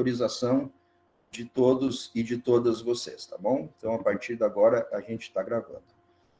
autorização de todos e de todas vocês, tá bom? Então, a partir de agora, a gente está gravando.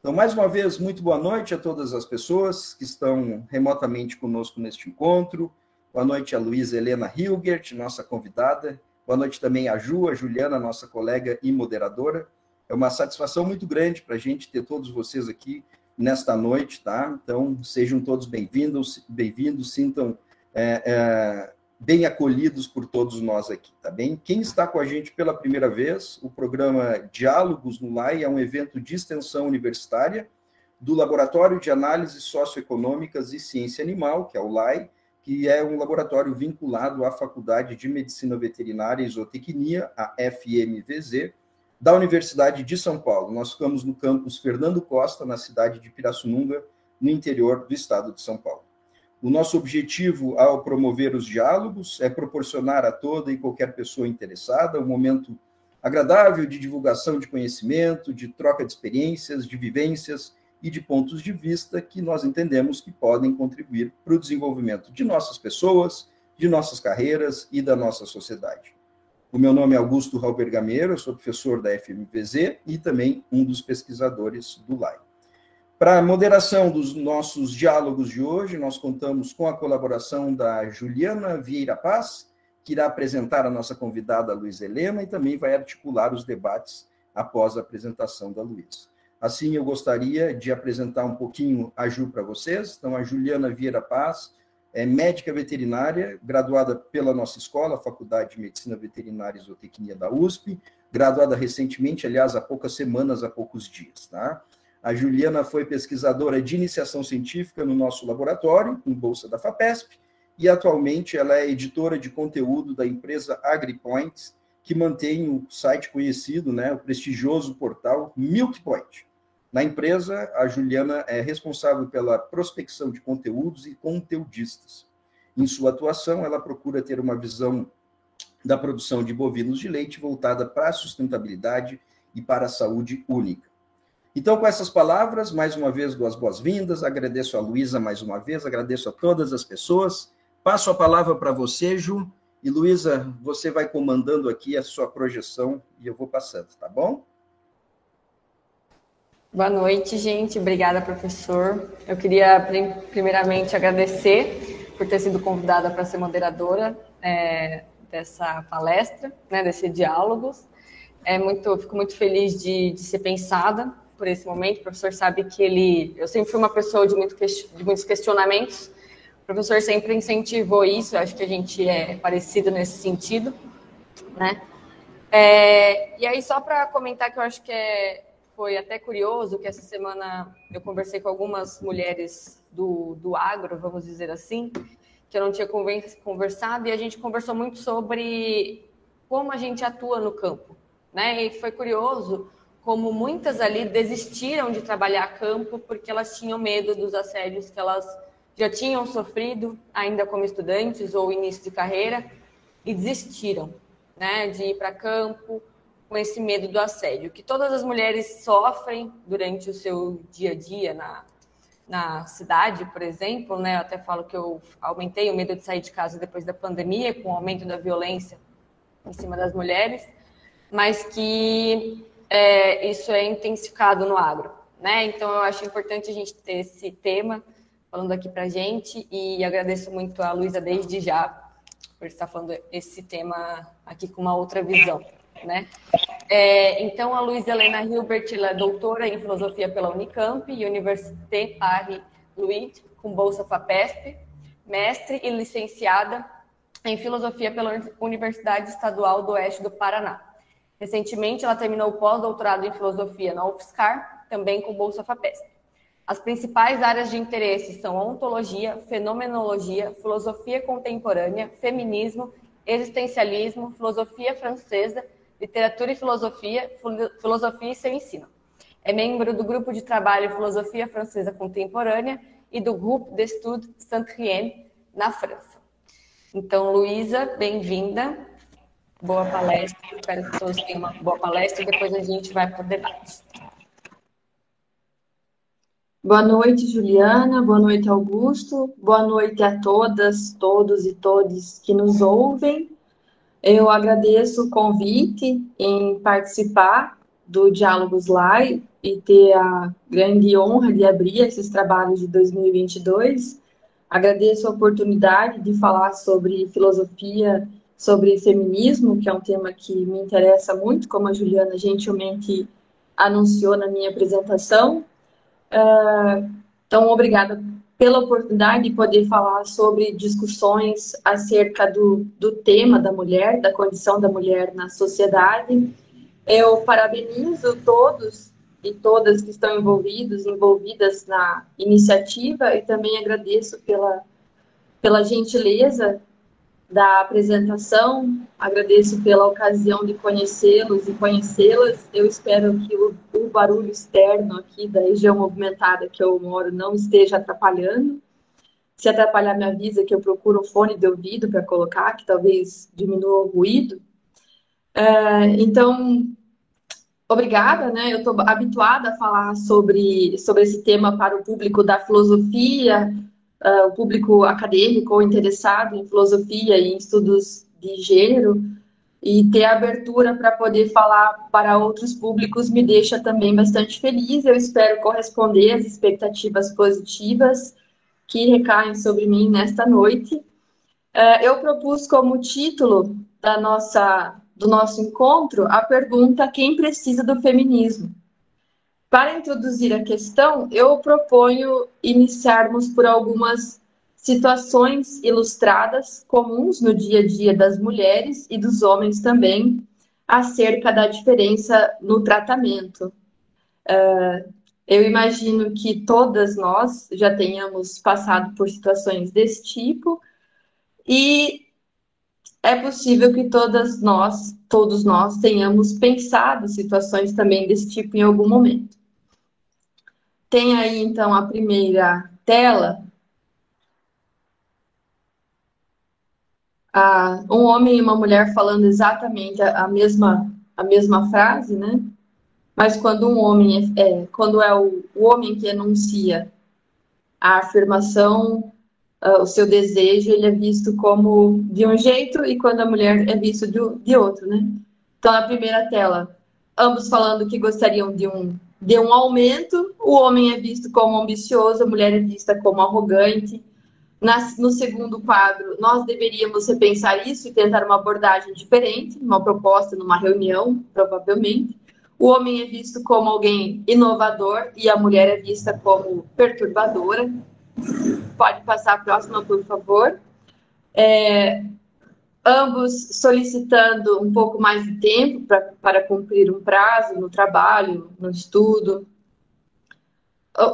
Então, mais uma vez, muito boa noite a todas as pessoas que estão remotamente conosco neste encontro. Boa noite a Luísa Helena Hilgert, nossa convidada. Boa noite também a Ju, a Juliana, nossa colega e moderadora. É uma satisfação muito grande para a gente ter todos vocês aqui nesta noite, tá? Então, sejam todos bem-vindos, bem-vindos, sintam é, é, bem acolhidos por todos nós aqui, tá bem? Quem está com a gente pela primeira vez, o programa Diálogos no LAI é um evento de extensão universitária do Laboratório de Análises Socioeconômicas e Ciência Animal, que é o LAI, que é um laboratório vinculado à Faculdade de Medicina Veterinária e Zootecnia, a FMVZ, da Universidade de São Paulo. Nós ficamos no campus Fernando Costa, na cidade de Pirassununga, no interior do estado de São Paulo. O nosso objetivo ao promover os diálogos é proporcionar a toda e qualquer pessoa interessada um momento agradável de divulgação de conhecimento, de troca de experiências, de vivências e de pontos de vista que nós entendemos que podem contribuir para o desenvolvimento de nossas pessoas, de nossas carreiras e da nossa sociedade. O meu nome é Augusto Halber Gameiro, eu sou professor da FMVZ e também um dos pesquisadores do LAI. Para a moderação dos nossos diálogos de hoje, nós contamos com a colaboração da Juliana Vieira Paz, que irá apresentar a nossa convidada Luiz Helena e também vai articular os debates após a apresentação da Luiz. Assim, eu gostaria de apresentar um pouquinho a Ju para vocês. Então, a Juliana Vieira Paz é médica veterinária, graduada pela nossa escola, Faculdade de Medicina Veterinária e Zootecnia da USP, graduada recentemente, aliás, há poucas semanas, há poucos dias, tá? A Juliana foi pesquisadora de iniciação científica no nosso laboratório, com bolsa da FAPESP, e atualmente ela é editora de conteúdo da empresa AgriPoints, que mantém o site conhecido, né, o prestigioso portal MilkPoint. Na empresa, a Juliana é responsável pela prospecção de conteúdos e conteudistas. Em sua atuação, ela procura ter uma visão da produção de bovinos de leite voltada para a sustentabilidade e para a saúde única. Então, com essas palavras, mais uma vez, duas boas-vindas. Agradeço a Luísa mais uma vez, agradeço a todas as pessoas. Passo a palavra para você, Ju. E, Luísa, você vai comandando aqui a sua projeção e eu vou passando, tá bom? Boa noite, gente. Obrigada, professor. Eu queria, primeiramente, agradecer por ter sido convidada para ser moderadora é, dessa palestra, né, desse diálogos. É muito, fico muito feliz de, de, ser pensada por esse momento. O professor sabe que ele, eu sempre fui uma pessoa de, muito, de muitos questionamentos. O professor sempre incentivou isso. Eu acho que a gente é parecido nesse sentido, né? É, e aí, só para comentar que eu acho que é foi até curioso que essa semana eu conversei com algumas mulheres do, do agro, vamos dizer assim, que eu não tinha conversado, e a gente conversou muito sobre como a gente atua no campo. Né? E foi curioso como muitas ali desistiram de trabalhar a campo porque elas tinham medo dos assédios que elas já tinham sofrido ainda como estudantes ou início de carreira e desistiram né, de ir para campo com esse medo do assédio, que todas as mulheres sofrem durante o seu dia a dia na, na cidade, por exemplo, né? Eu até falo que eu aumentei o medo de sair de casa depois da pandemia, com o aumento da violência em cima das mulheres, mas que é, isso é intensificado no agro, né? Então eu acho importante a gente ter esse tema falando aqui para gente e agradeço muito a Luísa desde já por estar falando esse tema aqui com uma outra visão né? É, então, a Luísa Helena Hilbert é doutora em filosofia pela Unicamp e Université Paris-Louis, com bolsa FAPESP, mestre e licenciada em filosofia pela Universidade Estadual do Oeste do Paraná. Recentemente, ela terminou o pós-doutorado em filosofia na UFSCar, também com bolsa FAPESP. As principais áreas de interesse são ontologia, fenomenologia, filosofia contemporânea, feminismo, existencialismo, filosofia francesa Literatura e Filosofia, Filosofia e seu ensino. É membro do grupo de trabalho Filosofia Francesa Contemporânea e do Grupo d'Estudes Saint-Rien, na França. Então, Luísa, bem-vinda. Boa palestra. Espero que todos tenham uma boa palestra e depois a gente vai para o debate. Boa noite, Juliana. Boa noite, Augusto. Boa noite a todas, todos e todes que nos ouvem. Eu agradeço o convite em participar do Diálogos Live e ter a grande honra de abrir esses trabalhos de 2022. Agradeço a oportunidade de falar sobre filosofia, sobre feminismo, que é um tema que me interessa muito, como a Juliana gentilmente anunciou na minha apresentação. Ah, então, obrigada pela oportunidade de poder falar sobre discussões acerca do, do tema da mulher, da condição da mulher na sociedade. Eu parabenizo todos e todas que estão envolvidos, envolvidas na iniciativa e também agradeço pela, pela gentileza da apresentação, agradeço pela ocasião de conhecê-los e conhecê-las. Eu espero que o, o, barulho externo aqui da região movimentada que eu moro não esteja atrapalhando. Se atrapalhar, me avisa que eu procuro um fone de ouvido para colocar, que talvez diminua o ruído. É, então, obrigada, né? Eu estou habituada a falar sobre, sobre esse tema para o público da filosofia, uh, o público acadêmico ou interessado em filosofia e em estudos de gênero, e ter abertura para poder falar para outros públicos me deixa também bastante feliz. Eu espero corresponder às expectativas positivas que recaem sobre mim nesta noite. Uh, eu propus como título da nossa, do nosso encontro a pergunta: quem precisa do feminismo? Para introduzir a questão, eu proponho iniciarmos por algumas situações ilustradas comuns no dia a dia das mulheres e dos homens também, acerca da diferença no tratamento. Uh, eu imagino que todas nós já tenhamos passado por situações desse tipo e é possível que todas nós, todos nós, tenhamos pensado situações também desse tipo em algum momento. Tem aí, então, a primeira tela. Ah, um homem e uma mulher falando exatamente a, mesma, a mesma frase, né? Mas quando um homem é, é quando é o, o, homem que enuncia a afirmação, uh, o seu desejo, ele é visto como de um jeito e quando a mulher é visto de, de outro, né? Então, na primeira tela, ambos falando que gostariam de um de um aumento, o homem é visto como ambicioso, a mulher é vista como arrogante. no segundo quadro, nós deveríamos repensar isso e tentar uma abordagem diferente, uma proposta numa reunião, provavelmente. O homem é visto como alguém inovador e a mulher é vista como perturbadora. Pode passar a próxima, por favor. É, ambos solicitando um pouco mais de tempo pra, para cumprir um prazo no trabalho, no estudo.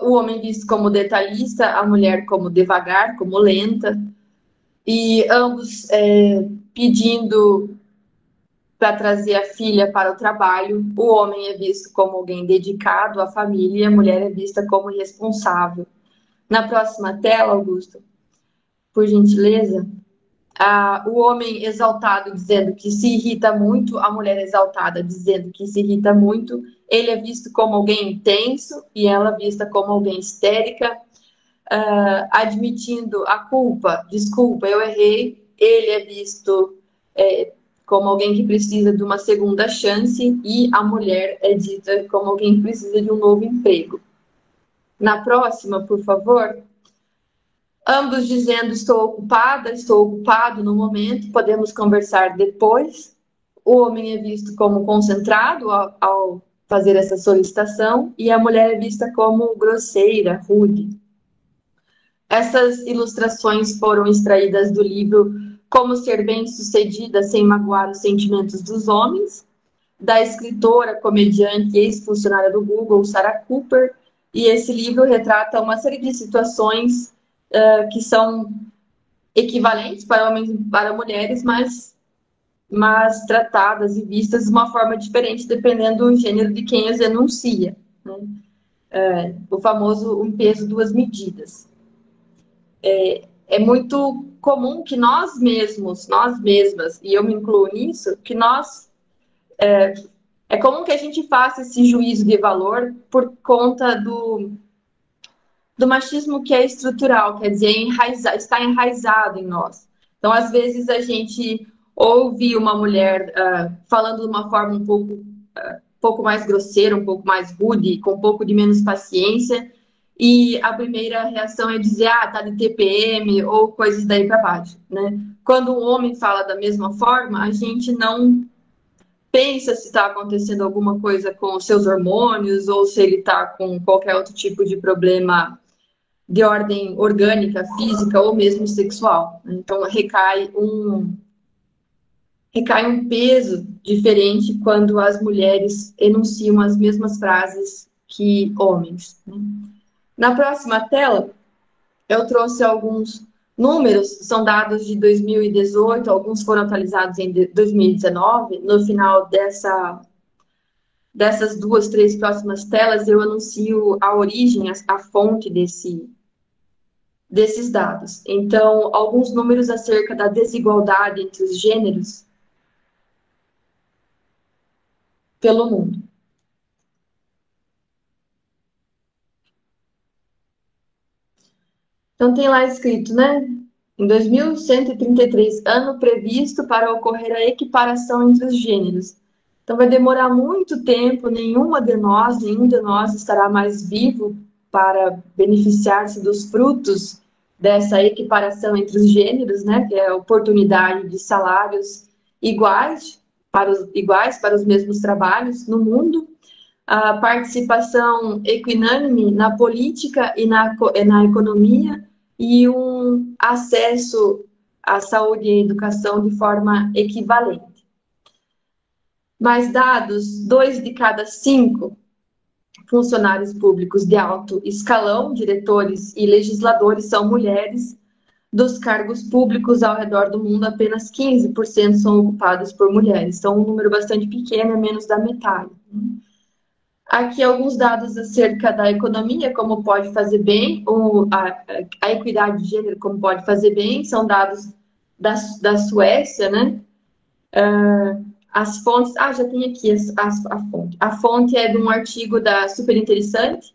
O homem visto como detalhista, a mulher como devagar, como lenta, e ambos é, pedindo para trazer a filha para o trabalho. O homem é visto como alguém dedicado à família e a mulher é vista como responsável. Na próxima tela, Augusto, por gentileza ah, o homem exaltado dizendo que se irrita muito, a mulher exaltada dizendo que se irrita muito, ele é visto como alguém intenso e ela vista como alguém histérica, ah, admitindo a culpa, desculpa, eu errei, ele é visto é, como alguém que precisa de uma segunda chance e a mulher é dita como alguém que precisa de um novo emprego. Na próxima, por favor ambos dizendo estou ocupada, estou ocupado no momento, podemos conversar depois. O homem é visto como concentrado ao, ao fazer essa solicitação e a mulher é vista como grosseira, rude. Essas ilustrações foram extraídas do livro Como Ser Bem-Sucedida Sem Magoar os Sentimentos dos Homens, da escritora, comediante e ex-funcionária do Google, Sarah Cooper, e esse livro retrata uma série de situações uh, que são equivalentes para homens e para mulheres, mas, mas tratadas e vistas de uma forma diferente, dependendo do gênero de quem as enuncia. Né? Uh, o famoso um peso, duas medidas. É, é muito comum que nós mesmos, nós mesmas, e eu me incluo nisso, que nós. É, é comum que a gente faça esse juízo de valor por conta do, do machismo que é estrutural, quer dizer, está enraizado em nós. Então, às vezes, a gente ouve uma mulher uh, falando de uma forma um pouco, uh, pouco mais grosseira, um pouco mais rude, com um pouco de menos paciência, e a primeira reação é dizer, ah, tá de TPM ou coisas daí para baixo, né? Quando o homem fala da mesma forma, a gente não pensa se está acontecendo alguma coisa com os seus hormônios ou se ele está com qualquer outro tipo de problema de ordem orgânica, física ou mesmo sexual. Então recai um recai um peso diferente quando as mulheres enunciam as mesmas frases que homens. Né? Na próxima tela, eu trouxe alguns números, são dados de 2018, alguns foram atualizados em 2019. No final dessa, dessas duas, três próximas telas, eu anuncio a origem, a, a fonte desse, desses dados. Então, alguns números acerca da desigualdade entre os gêneros pelo mundo. Então tem lá escrito, né? Em 2133, ano previsto para ocorrer a equiparação entre os gêneros. Então vai demorar muito tempo, nenhuma de nós, nenhum de nós estará mais vivo para beneficiar-se dos frutos dessa equiparação entre os gêneros, né? Que é a oportunidade de salários iguais para os, iguais para os mesmos trabalhos no mundo a participação equinânime na política e na, na economia e um acesso à saúde e educação de forma equivalente. Mais dados, dois de cada cinco funcionários públicos de alto escalão, diretores e legisladores são mulheres. Dos cargos públicos ao redor do mundo, apenas 15% são ocupados por mulheres. Então, um número bastante pequeno, é menos da metade. Aqui alguns dados acerca da economia, como pode fazer bem, ou a, a equidade de gênero, como pode fazer bem, são dados da, da Suécia, né? Uh, as fontes, ah, já tem aqui a, a, a, fonte. A fonte é de um artigo da Super Interessante,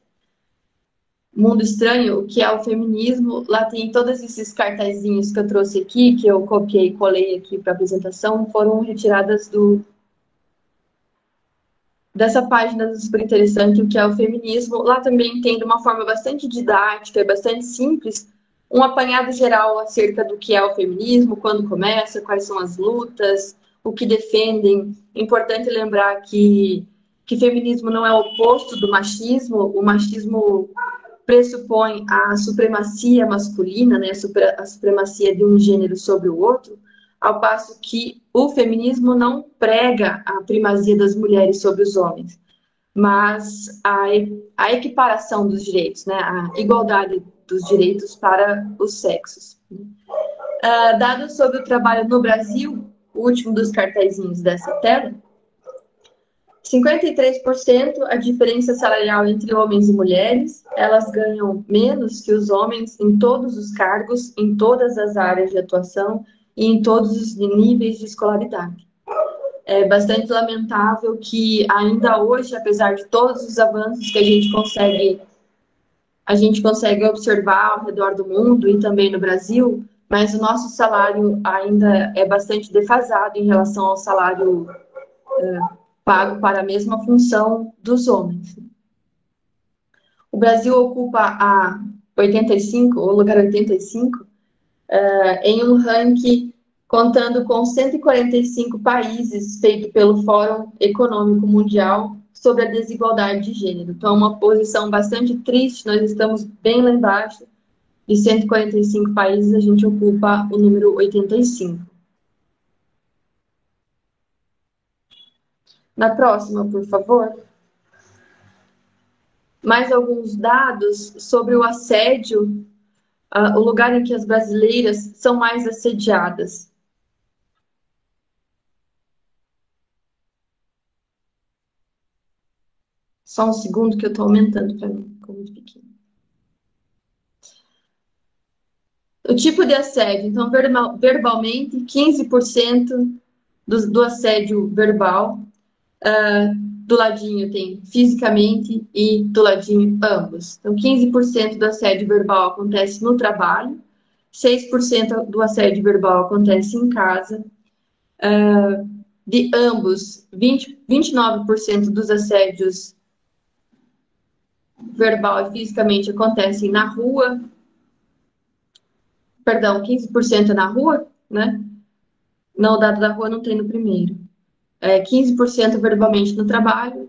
Mundo Estranho, o que é o feminismo. Lá tem todos esses cartazinhos que eu trouxe aqui, que eu copiei e colei aqui para apresentação, foram retiradas do, dessa página super interessante, o que é o feminismo. Lá também tem, de uma forma bastante didática e bastante simples, um apanhado geral acerca do que é o feminismo, quando começa, quais são as lutas, o que defendem. Importante lembrar que, que feminismo não é o oposto do machismo, o machismo pressupõe a supremacia masculina, né, a supremacia de um gênero sobre o outro, ao passo que o feminismo não prega a primazia das mulheres sobre os homens, mas a, a equiparação dos direitos, né, a igualdade dos direitos para os sexos. Uh, dados sobre o trabalho no Brasil, o último dos cartazinhos dessa tela, 53% a diferença salarial entre homens e mulheres, elas ganham menos que os homens em todos os cargos, em todas as áreas de atuação, e em todos os níveis de escolaridade. É bastante lamentável que ainda hoje, apesar de todos os avanços que a gente consegue a gente consegue observar ao redor do mundo e também no Brasil, mas o nosso salário ainda é bastante defasado em relação ao salário é, pago para a mesma função dos homens. O Brasil ocupa a 85, o lugar 85, uh, em um ranking contando com 145 países feito pelo Fórum Econômico Mundial sobre a desigualdade de gênero. Então, é uma posição bastante triste, nós estamos bem lá embaixo. De 145 países, a gente ocupa o número 85. Na próxima, por favor. Mais alguns dados sobre o assédio uh, o lugar em que as brasileiras são mais assediadas. Só um segundo que eu estou aumentando para mim, ficou muito pequeno. O tipo de assédio, então, verbalmente, 15% do, do assédio verbal. Uh, do ladinho tem fisicamente e do ladinho ambos. Então, 15% do assédio verbal acontece no trabalho, 6% do assédio verbal acontece em casa, uh, de ambos, 20, 29% dos assédios verbal e fisicamente acontecem na rua, perdão, 15% na rua, né? Não, o dado da rua não tem no primeiro. É, 15% verbalmente no trabalho,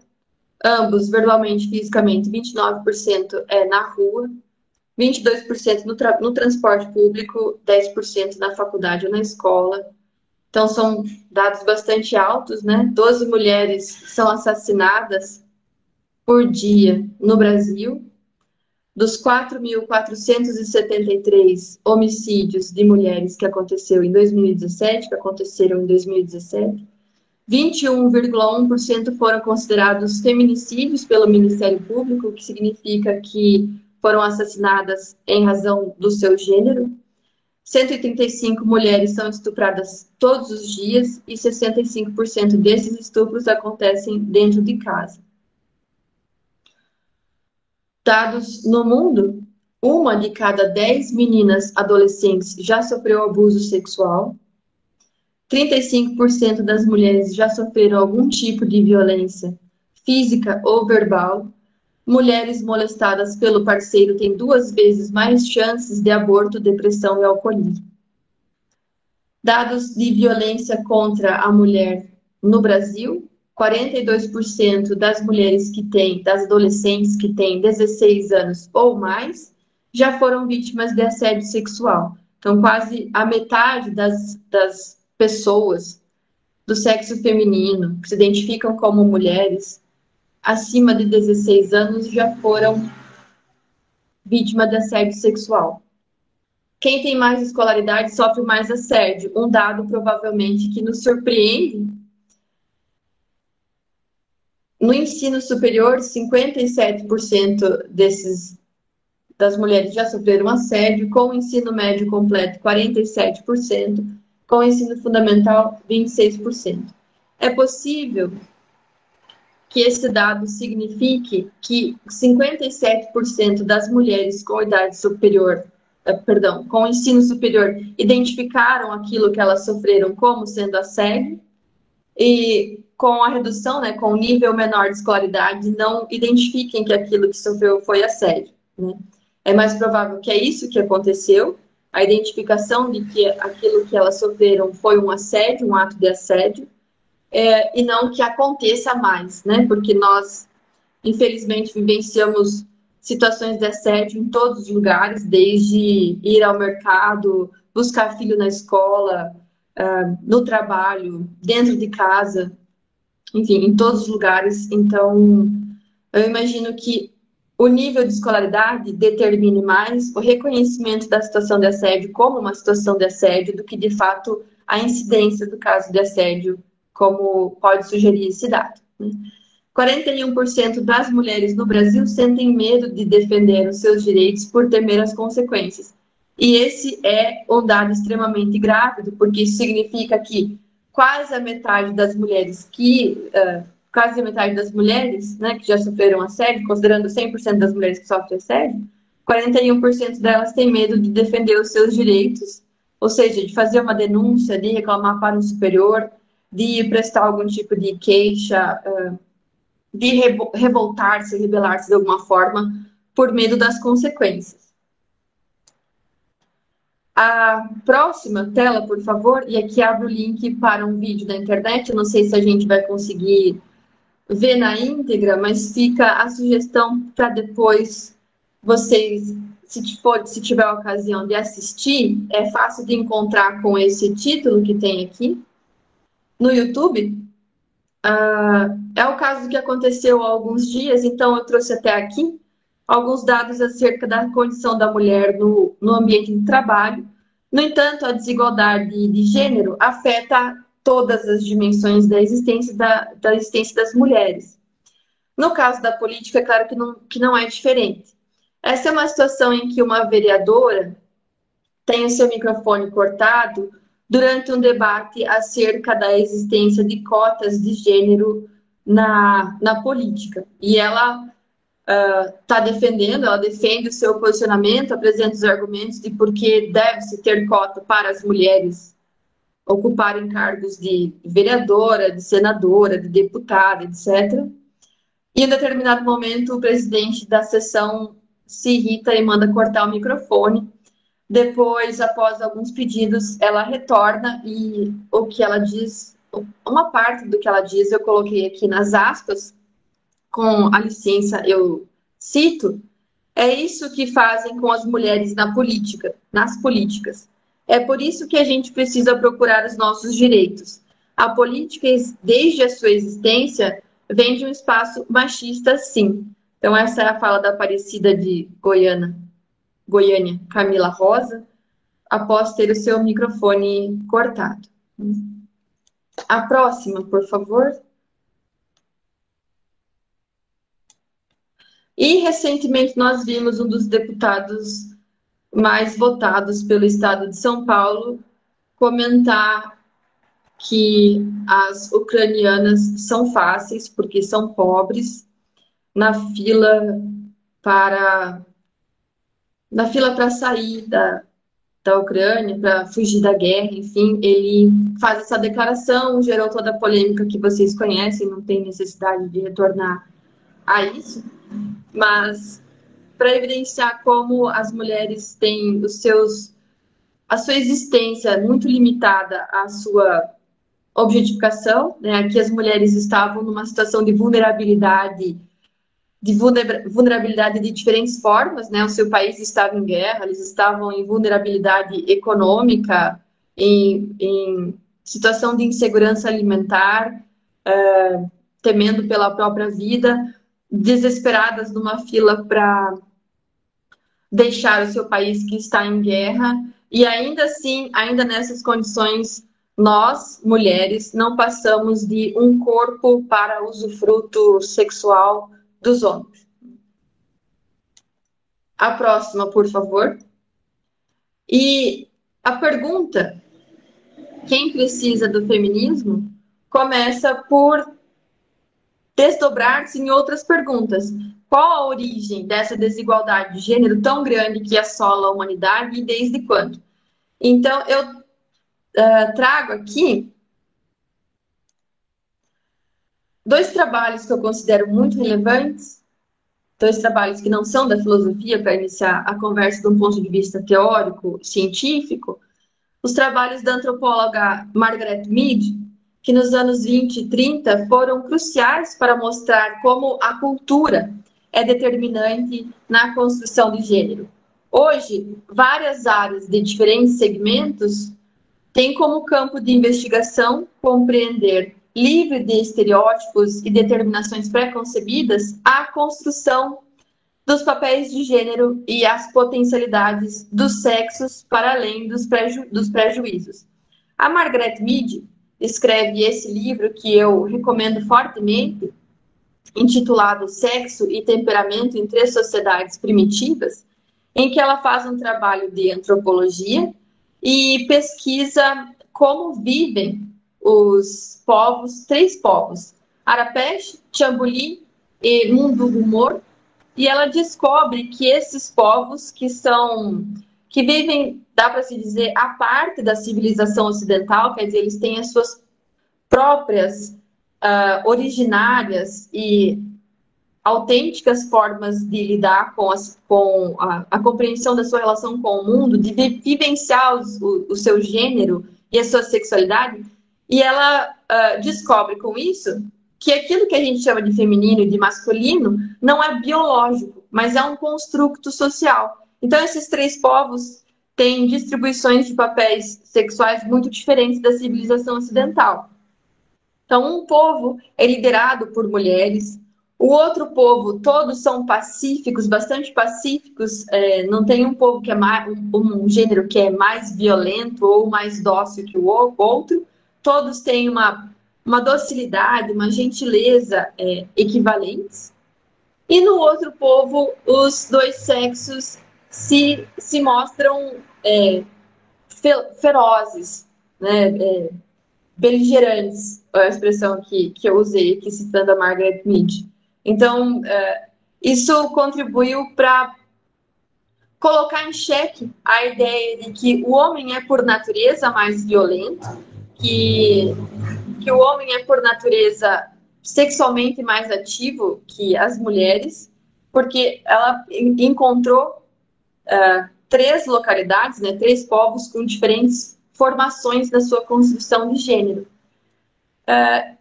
ambos verbalmente, fisicamente, 29% é na rua, 22% no, tra no transporte público, 10% na faculdade ou na escola. Então, são dados bastante altos, né? 12 mulheres são assassinadas por dia no Brasil. Dos 4.473 homicídios de mulheres que aconteceu em 2017, que aconteceram em 2017, 21,1% foram considerados feminicídios pelo Ministério Público, o que significa que foram assassinadas em razão do seu gênero. 135 mulheres são estupradas todos os dias e 65% desses estupros acontecem dentro de casa. Dados no mundo: uma de cada 10 meninas adolescentes já sofreu abuso sexual. 35% das mulheres já sofreram algum tipo de violência física ou verbal mulheres molestadas pelo parceiro têm duas vezes mais chances de aborto, depressão e alcoolismo. Dados de violência contra a mulher no Brasil: 42% das mulheres que têm, das adolescentes que têm 16 anos ou mais, já foram vítimas de assédio sexual. Então, quase a metade das, das pessoas do sexo feminino que se identificam como mulheres acima de 16 anos já foram vítima de assédio sexual. Quem tem mais escolaridade sofre mais assédio. Um dado provavelmente que nos surpreende. No ensino superior, 57% desses das mulheres já sofreram assédio, com o ensino médio completo, 47%, com o ensino fundamental, 26%. É possível que esse dado signifique que 57% das mulheres com idade superior, eh, perdão, com ensino superior, identificaram aquilo que elas sofreram como sendo assédio, e com a redução, né, com o nível menor de escolaridade, não identifiquem que aquilo que sofreu foi assédio. Né? É mais provável que é isso que aconteceu, a identificação de que aquilo que elas sofreram foi um assédio, um ato de assédio, é, e não que aconteça mais, né? Porque nós, infelizmente, vivenciamos situações de assédio em todos os lugares, desde ir ao mercado, buscar filho na escola, uh, no trabalho, dentro de casa, enfim, em todos os lugares. Então, eu imagino que o nível de escolaridade determine mais o reconhecimento da situação de assédio como uma situação de assédio do que, de fato, a incidência do caso de assédio como pode sugerir esse dado. Né? 41% das mulheres no Brasil sentem medo de defender os seus direitos por temer as consequências. E esse é um dado extremamente grávido, porque isso significa que quase a metade das mulheres que uh, quase a metade das mulheres, né, que já sofreram assédio, considerando 100% das mulheres que sofrem assédio, 41% delas têm medo de defender os seus direitos, ou seja, de fazer uma denúncia, de reclamar para um superior, de prestar algum tipo de queixa, de revoltar-se, rebelar-se de alguma forma, por medo das consequências. A próxima tela, por favor, e aqui abro o link para um vídeo da internet. Eu não sei se a gente vai conseguir ver na íntegra, mas fica a sugestão para depois vocês, se, for, se tiver a ocasião de assistir, é fácil de encontrar com esse título que tem aqui no YouTube. Uh, é o caso que aconteceu há alguns dias, então eu trouxe até aqui alguns dados acerca da condição da mulher no, no ambiente de trabalho. No entanto, a desigualdade de gênero afeta todas as dimensões da existência, da, da existência das mulheres. No caso da política, é claro que não, que não é diferente. Essa é uma situação em que uma vereadora tem o seu microfone cortado durante um debate acerca da existência de cotas de gênero na, na política. E ela está uh, defendendo, ela defende o seu posicionamento, apresenta os argumentos de por que deve-se ter cota para as mulheres ocuparem cargos de vereadora, de senadora, de deputada, etc. E em determinado momento, o presidente da sessão se irrita e manda cortar o microfone. Depois, após alguns pedidos, ela retorna e o que ela diz, uma parte do que ela diz, eu coloquei aqui nas aspas, com a licença, eu cito, é isso que fazem com as mulheres na política, nas políticas. É por isso que a gente precisa procurar os nossos direitos. A política, desde a sua existência, vem de um espaço machista, sim. Então, essa é a fala da Aparecida de Goiânia, Goiânia, Camila Rosa, após ter o seu microfone cortado. A próxima, por favor. E recentemente nós vimos um dos deputados mais votados pelo estado de São Paulo comentar que as ucranianas são fáceis porque são pobres na fila para na fila para sair da, da Ucrânia, para fugir da guerra, enfim, ele faz essa declaração, gerou toda a polêmica que vocês conhecem, não tem necessidade de retornar a isso, mas para evidenciar como as mulheres têm os seus a sua existência muito limitada à sua objetificação, né? Aqui as mulheres estavam numa situação de vulnerabilidade de vulnerabilidade de diferentes formas, né? O seu país estava em guerra, eles estavam em vulnerabilidade econômica, em, em situação de insegurança alimentar, uh, temendo pela própria vida, desesperadas numa fila para deixar o seu país que está em guerra e ainda assim, ainda nessas condições, nós, mulheres, não passamos de um corpo para usufruto sexual dos homens. A próxima, por favor. E a pergunta: quem precisa do feminismo? Começa por desdobrar-se em outras perguntas. Qual a origem dessa desigualdade de gênero tão grande que assola a humanidade e desde quando? Então, eu uh, trago aqui dois trabalhos que eu considero muito relevantes, dois trabalhos que não são da filosofia, para iniciar a conversa de um ponto de vista teórico, científico, os trabalhos da antropóloga Margaret Mead, que nos anos 20 e 30 foram cruciais para mostrar como a cultura é determinante na construção de gênero. Hoje, várias áreas de diferentes segmentos têm como campo de investigação compreender, livre de estereótipos e determinações pré-concebidas, a construção dos papéis de gênero e as potencialidades dos sexos para além dos, preju dos prejuízos. A Margaret Mead escreve esse livro que eu recomendo fortemente, intitulado Sexo e Temperamento em Três Sociedades Primitivas, em que ela faz um trabalho de antropologia e pesquisa como vivem os povos, três povos, Arapesh, Chambuli e Mundugumor, e ela descobre que esses povos que são que vivem, dá para se dizer, a parte da civilização ocidental, quer dizer, eles têm as suas próprias uh, originárias e autênticas formas de lidar com, as, com a, a, compreensão da sua relação com o mundo, de vivenciar os, o, o, seu gênero e a sua sexualidade, e ela uh, descobre com isso que aquilo que a gente chama de feminino e de masculino não é biológico, mas é um construto social. Então, esses três povos têm distribuições de papéis sexuais muito diferentes da civilização ocidental. Então, um povo é liderado por mulheres, o outro povo, todos são pacíficos, bastante pacíficos, é, não tem um povo que é mais, um, gênero que é mais violento ou mais dócil que o outro, todos têm uma, uma docilidade, uma gentileza é, equivalentes. E no outro povo, os dois sexos se, se mostram é, ferozes, né? É, beligerantes, é a expressão que, que eu usei aqui citando a Margaret Mead. Então, é, isso contribuiu para colocar em xeque a ideia de que o homem é, por natureza, mais violento que, que o homem é, por natureza, sexualmente mais ativo que as mulheres, porque ela encontrou uh, três localidades, né, três povos com diferentes formações na sua construção de gênero. Uh,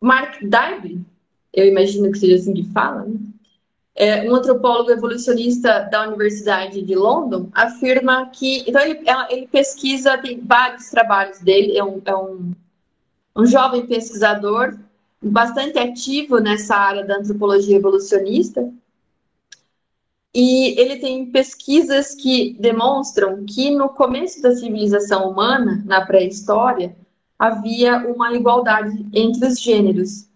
Mark Dybin, eu imagino que seja assim que fala, né? é, um antropólogo evolucionista da Universidade de London, afirma que. Então, ele, ele pesquisa, tem vários trabalhos dele, é um, é um, um jovem pesquisador bastante ativo nessa área da antropologia evolucionista. E ele tem pesquisas que demonstram que no começo da civilização humana, na pré-história, havia uma igualdade entre os gêneros.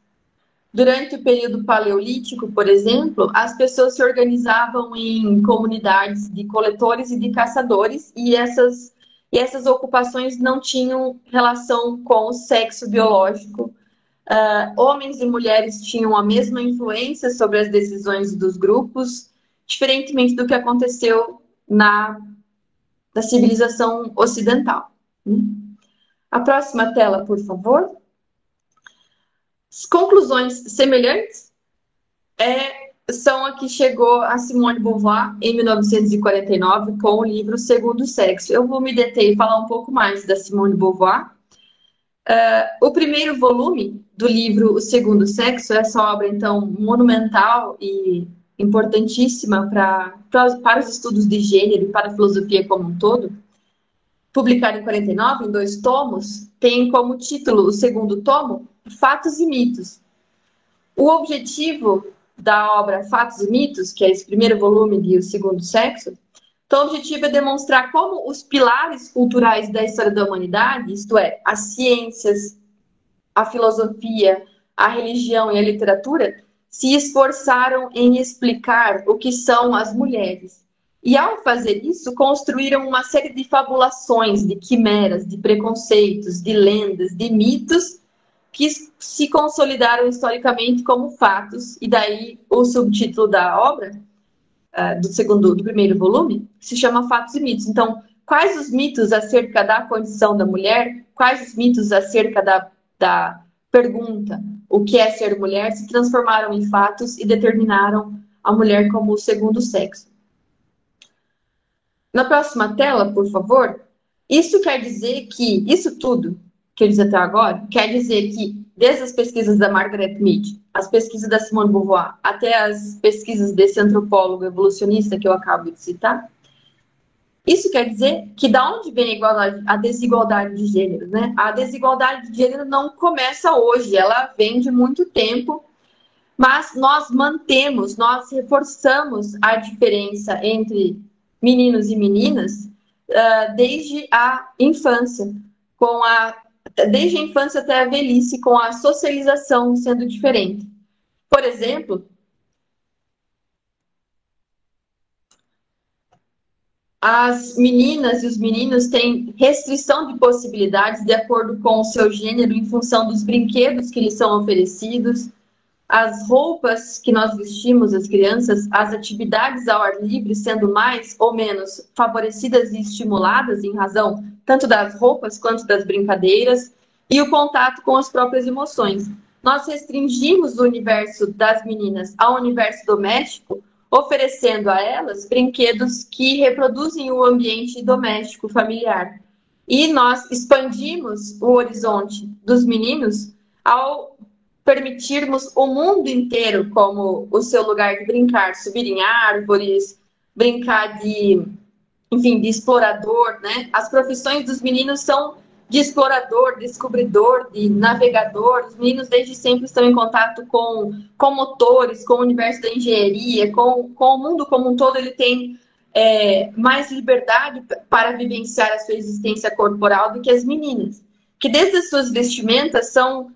Durante o período paleolítico, por exemplo, as pessoas se organizavam em comunidades de coletores e de caçadores, e essas, e essas ocupações não tinham relação com o sexo biológico. Uh, homens e mulheres tinham a mesma influência sobre as decisões dos grupos, diferentemente do que aconteceu na, na civilização ocidental. A próxima tela, por favor conclusões semelhantes é, são a que chegou a Simone Beauvoir em 1949 com o livro Segundo Sexo. Eu vou me deter e falar um pouco mais da Simone Beauvoir. Uh, o primeiro volume do livro O Segundo Sexo, essa obra então monumental e importantíssima pra, pra, para os estudos de gênero e para a filosofia como um todo, publicado em 49 em dois tomos, tem como título o segundo tomo Fatos e Mitos. O objetivo da obra Fatos e Mitos, que é esse primeiro volume de O Segundo Sexo, então, o objetivo é demonstrar como os pilares culturais da história da humanidade, isto é, as ciências, a filosofia, a religião e a literatura, se esforçaram em explicar o que são as mulheres. E, ao fazer isso, construíram uma série de fabulações, de quimeras, de preconceitos, de lendas, de mitos que se consolidaram historicamente como fatos, e daí o subtítulo da obra, uh, do segundo, do primeiro volume, se chama Fatos e Mitos. Então, quais os mitos acerca da condição da mulher, quais os mitos acerca da, da pergunta o que é ser mulher, se transformaram em fatos e determinaram a mulher como o segundo sexo. Na próxima tela, por favor, isso quer dizer que isso tudo que eu disse até agora, quer dizer que, desde as pesquisas da Margaret Mead, as pesquisas da Simone Beauvoir, até as pesquisas desse antropólogo evolucionista que eu acabo de citar, isso quer dizer que da onde vem a, a desigualdade de gênero, né? A desigualdade de gênero não começa hoje, ela vem de muito tempo, mas nós mantemos, nós reforçamos a diferença entre meninos e meninas uh, desde a infância, com a desde a infância até a velhice, com a socialização sendo diferente. Por exemplo, as meninas e os meninos têm restrição de possibilidades de acordo com o seu gênero, em função dos brinquedos que lhes são oferecidos, as roupas que nós vestimos, as crianças, as atividades ao ar livre sendo mais ou menos favorecidas e estimuladas em razão tanto das roupas quanto das brincadeiras, e o contato com as próprias emoções. Nós restringimos o universo das meninas ao universo doméstico, oferecendo a elas brinquedos que reproduzem o ambiente doméstico familiar. E nós expandimos o horizonte dos meninos ao permitirmos o mundo inteiro como o seu lugar de brincar, subir em árvores, brincar de enfim, de explorador, né? As profissões dos meninos são de explorador, descobridor, de navegador. Os meninos desde sempre estão em contato com, com motores, com o universo da engenharia, com, com o mundo como um todo. Ele tem é, mais liberdade para vivenciar a sua existência corporal do que as meninas, que desde as suas vestimentas são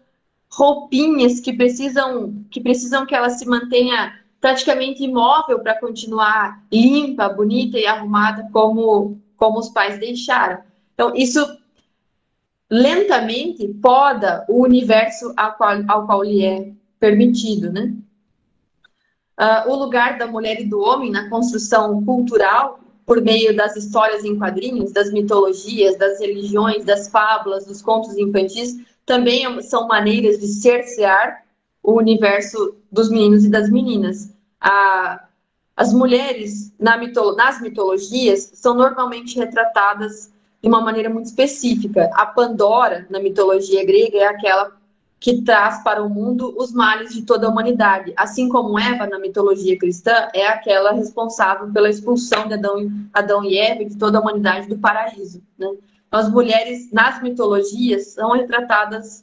roupinhas que precisam que precisam que ela se mantenha praticamente imóvel para continuar limpa, bonita e arrumada como, como os pais deixaram. Então, isso lentamente poda o universo ao qual, ao qual lhe é permitido, né? Uh, o lugar da mulher e do homem na construção cultural por meio das histórias em quadrinhos, das mitologias, das religiões, das fábulas, dos contos infantis, também são maneiras de cercear o universo dos meninos e das meninas. A, as mulheres na nas mitologias são normalmente retratadas de uma maneira muito específica. A Pandora, na mitologia grega, é aquela que traz para o mundo os males de toda a humanidade. Assim como Eva, na mitologia cristã, é aquela responsável pela expulsão de Adão, Adão e Eva e de toda a humanidade do paraíso. Né? As mulheres, nas mitologias, são retratadas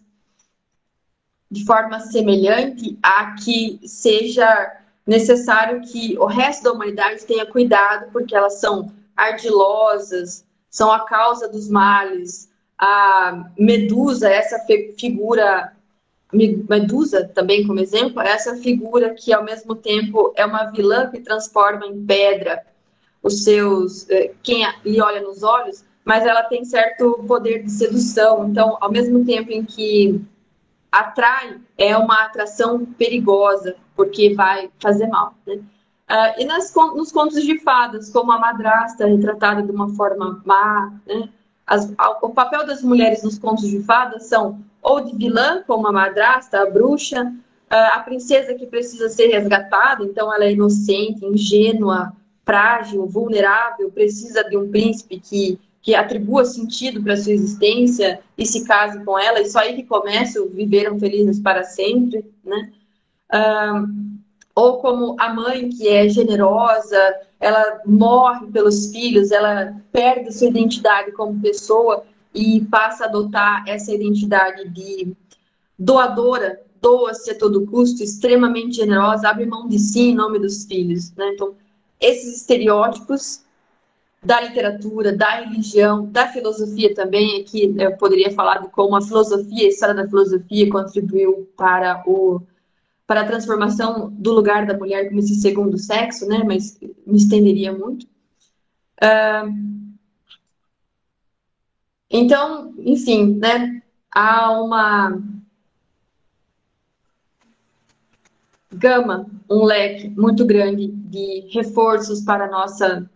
de forma semelhante a que seja necessário que o resto da humanidade tenha cuidado, porque elas são ardilosas, são a causa dos males. A Medusa, essa figura, Medusa também como exemplo, essa figura que ao mesmo tempo é uma vilã que transforma em pedra os seus, eh, quem lhe olha nos olhos, mas ela tem certo poder de sedução. Então, ao mesmo tempo em que atrai, é uma atração perigosa, porque vai fazer mal. Né? Uh, e nas, nos contos de fadas, como a madrasta retratada de uma forma má, né? As, o papel das mulheres nos contos de fadas são ou de vilã, como a madrasta, a bruxa, uh, a princesa que precisa ser resgatada, então ela é inocente, ingênua, frágil, vulnerável, precisa de um príncipe que que atribua sentido para sua existência e se case com ela, e só aí que começa o viveram felizes para sempre, né? Ou como a mãe que é generosa, ela morre pelos filhos, ela perde sua identidade como pessoa e passa a adotar essa identidade de doadora, doa-se a todo custo, extremamente generosa, abre mão de si em nome dos filhos, né? Então, esses estereótipos da literatura, da religião, da filosofia também. Aqui eu poderia falar de como a filosofia, a história da filosofia contribuiu para o para a transformação do lugar da mulher como esse segundo sexo, né? Mas me estenderia muito. Uh, então, enfim, né? Há uma gama, um leque muito grande de reforços para a nossa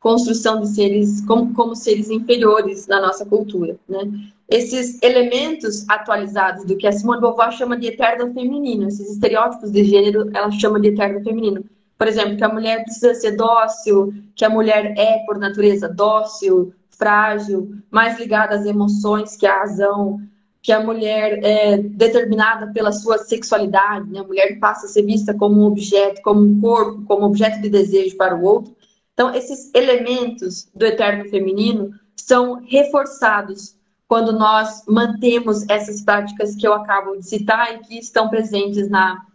construção de seres como, como seres inferiores na nossa cultura, né? Esses elementos atualizados do que a Simone Beauvoir chama de eterno feminino, esses estereótipos de gênero, ela chama de eterno feminino. Por exemplo, que a mulher precisa ser dócil, que a mulher é por natureza dócil, frágil, mais ligada às emoções que à razão, que a mulher é determinada pela sua sexualidade, né? a mulher passa a ser vista como um objeto, como um corpo, como objeto de desejo para o outro. Então, esses elementos do eterno feminino são reforçados quando nós mantemos essas práticas que eu acabo de citar e que estão presentes na,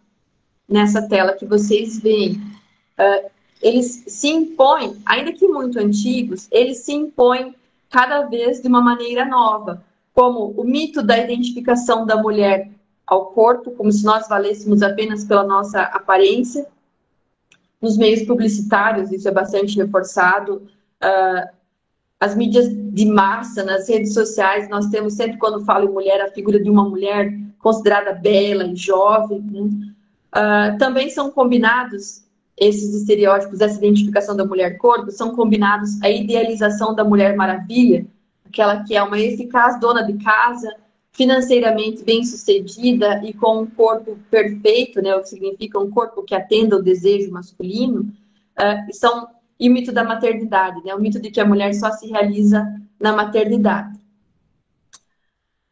nessa tela que vocês veem. Uh, eles se impõem, ainda que muito antigos, eles se impõem cada vez de uma maneira nova, como o mito da identificação da mulher ao corpo, como se nós valêssemos apenas pela nossa aparência, nos meios publicitários, isso é bastante reforçado. Uh, as mídias de massa, nas redes sociais, nós temos sempre, quando falo em mulher, a figura de uma mulher considerada bela e jovem. Né? Uh, também são combinados esses estereótipos, essa identificação da mulher-corpo, são combinados a idealização da Mulher Maravilha, aquela que é uma eficaz dona de casa, financeiramente bem sucedida e com um corpo perfeito, né, o que significa um corpo que atenda o desejo masculino, uh, são e o mito da maternidade, né, o mito de que a mulher só se realiza na maternidade.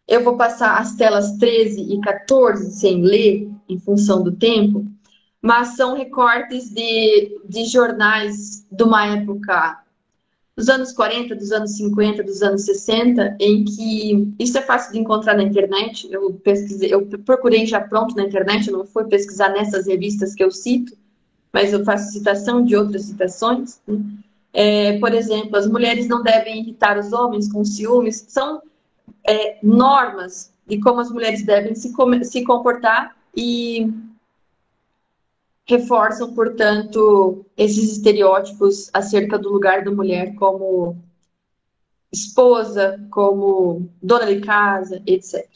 Eu vou passar as telas 13 e 14 sem ler, em função do tempo, mas são recortes de, de jornais de uma época dos anos 40, dos anos 50, dos anos 60, em que isso é fácil de encontrar na internet. Eu pesquisei, eu procurei já pronto na internet, não fui pesquisar nessas revistas que eu cito, mas eu faço citação de outras citações. Né? É, por exemplo, as mulheres não devem irritar os homens com ciúmes, são é, normas de como as mulheres devem se, se comportar e reforçam, portanto, esses estereótipos acerca do lugar da mulher como esposa, como dona de casa, etc.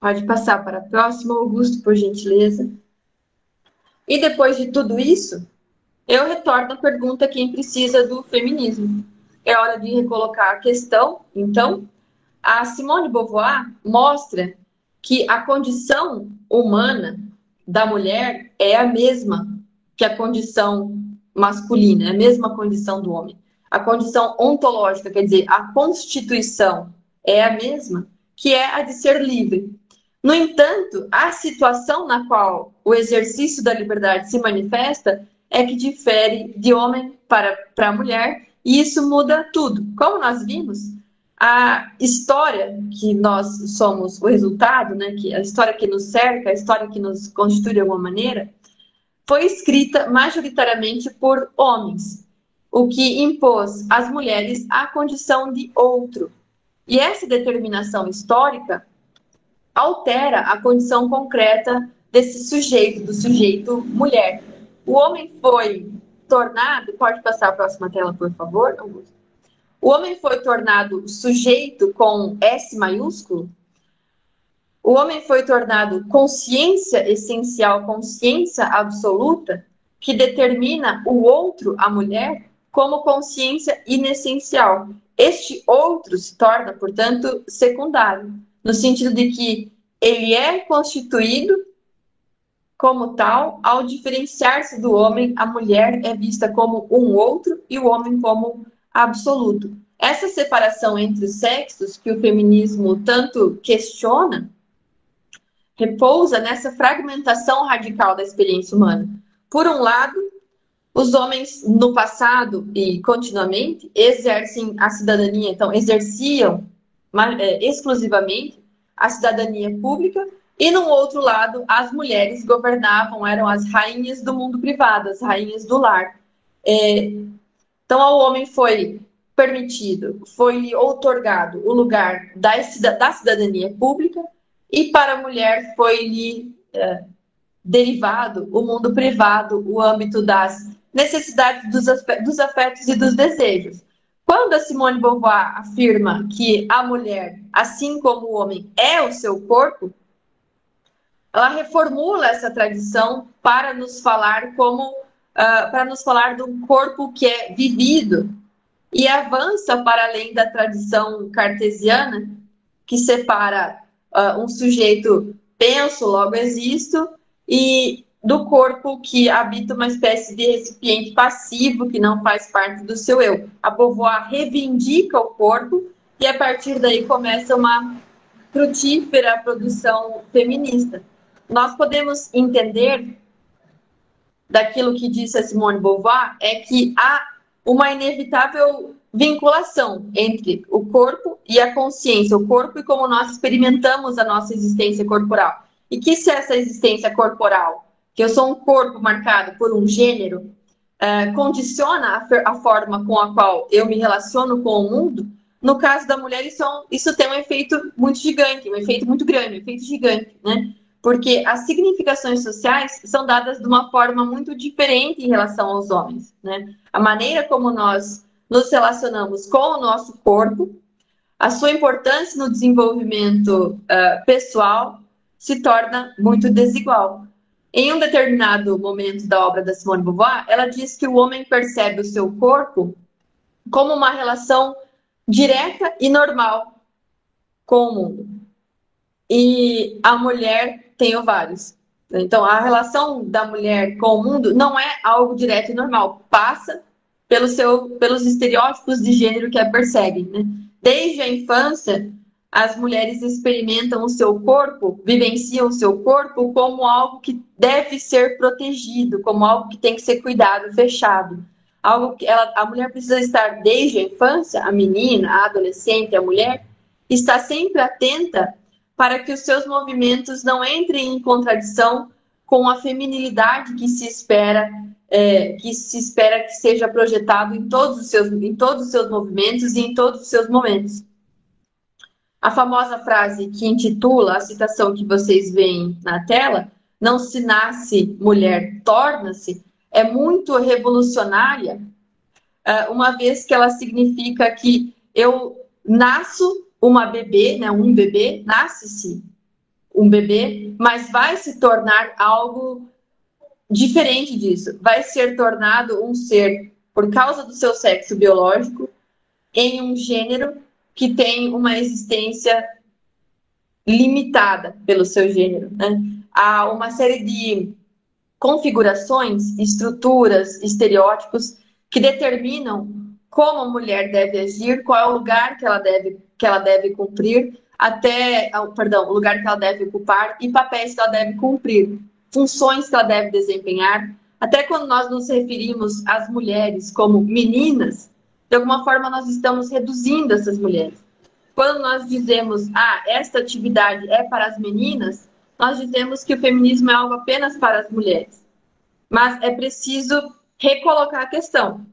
Pode passar para a próxima, Augusto, por gentileza. E depois de tudo isso, eu retorno a pergunta quem precisa do feminismo. É hora de recolocar a questão, então. A Simone Beauvoir mostra que a condição humana da mulher é a mesma que a condição masculina, é a mesma condição do homem. A condição ontológica, quer dizer, a constituição é a mesma, que é a de ser livre. No entanto, a situação na qual o exercício da liberdade se manifesta é que difere de homem para, para mulher, e isso muda tudo. Como nós vimos, a história que nós somos o resultado, né, que a história que nos cerca, a história que nos constitui de alguma maneira, foi escrita majoritariamente por homens, o que impôs às mulheres a condição de outro. E essa determinação histórica altera a condição concreta desse sujeito, do sujeito mulher. O homem foi tornado, pode passar a próxima tela, por favor, Augusto? O homem foi tornado sujeito com S maiúsculo. O homem foi tornado consciência essencial, consciência absoluta, que determina o outro, a mulher, como consciência inessencial. Este outro se torna, portanto, secundário, no sentido de que ele é constituído como tal, ao diferenciar-se do homem, a mulher é vista como um outro e o homem como absoluto. Essa separação entre os sexos, que o feminismo tanto questiona, repousa nessa fragmentação radical da experiência humana. Por um lado, os homens no passado e continuamente exercem a cidadania, então exerciam é, exclusivamente a cidadania pública e no outro lado as mulheres governavam, eram as rainhas do mundo privado, as rainhas do lar. É, então ao homem foi permitido, foi outorgado o lugar da, da cidadania pública e para a mulher foi-lhe é, derivado o mundo privado, o âmbito das necessidades dos, dos afetos e dos desejos. Quando a Simone Beauvoir afirma que a mulher, assim como o homem, é o seu corpo, ela reformula essa tradição para nos falar como uh, para nos falar de um corpo que é vivido e avança para além da tradição cartesiana que separa uh, um sujeito penso logo existo e do corpo que habita uma espécie de recipiente passivo que não faz parte do seu eu. A Beauvoir reivindica o corpo e a partir daí começa uma frutífera produção feminista. Nós podemos entender daquilo que disse a Simone Beauvoir é que há uma inevitável vinculação entre o corpo e a consciência, o corpo e como nós experimentamos a nossa existência corporal. E que se essa existência corporal que eu sou um corpo marcado por um gênero, uh, condiciona a, a, forma com a qual eu me relaciono com o mundo, no caso da mulher, isso, é isso tem um efeito muito gigante, um efeito muito grande, um efeito gigante, né? Porque as significações sociais são dadas de uma forma muito diferente em relação aos homens, né? A maneira como nós nos relacionamos com o nosso corpo, a sua importância no desenvolvimento uh, pessoal se torna muito desigual. Em um determinado momento da obra da Simone Beauvoir, ela diz que o homem percebe o seu corpo como uma relação direta e normal com o mundo. E a mulher tem ovários. Então, a relação da mulher com o mundo não é algo direto e normal, passa pelo seu, pelos estereótipos de gênero que a perseguem. Né? Desde a infância, as mulheres experimentam o seu corpo, vivenciam o seu corpo como algo que deve ser protegido, como algo que tem que ser cuidado, fechado. Algo que ela, a mulher precisa estar desde a infância, a menina, a adolescente, a mulher, está sempre atenta para que os seus movimentos não entrem em contradição com a feminilidade que se espera é, que se espera que seja projetado em todos os seus em todos os seus movimentos e em todos os seus momentos. A famosa frase que intitula a citação que vocês veem na tela, não se nasce mulher, torna-se, é muito revolucionária, é, uma vez que ela significa que eu nasço uma bebê, né, um bebê, nasce-se um bebê, mas vai se tornar algo diferente disso, vai ser tornado um ser, por causa do seu sexo biológico, em um gênero que tem uma existência limitada pelo seu gênero. Né? Há uma série de configurações, estruturas, estereótipos que determinam como a mulher deve agir, qual é o lugar que ela deve, que ela deve cumprir, até, perdão, o lugar que ela deve ocupar e papéis que ela deve cumprir, funções que ela deve desempenhar. Até quando nós nos referimos às mulheres como meninas, de alguma forma nós estamos reduzindo essas mulheres. Quando nós dizemos, ah, esta atividade é para as meninas, nós dizemos que o feminismo é algo apenas para as mulheres. Mas é preciso recolocar a questão.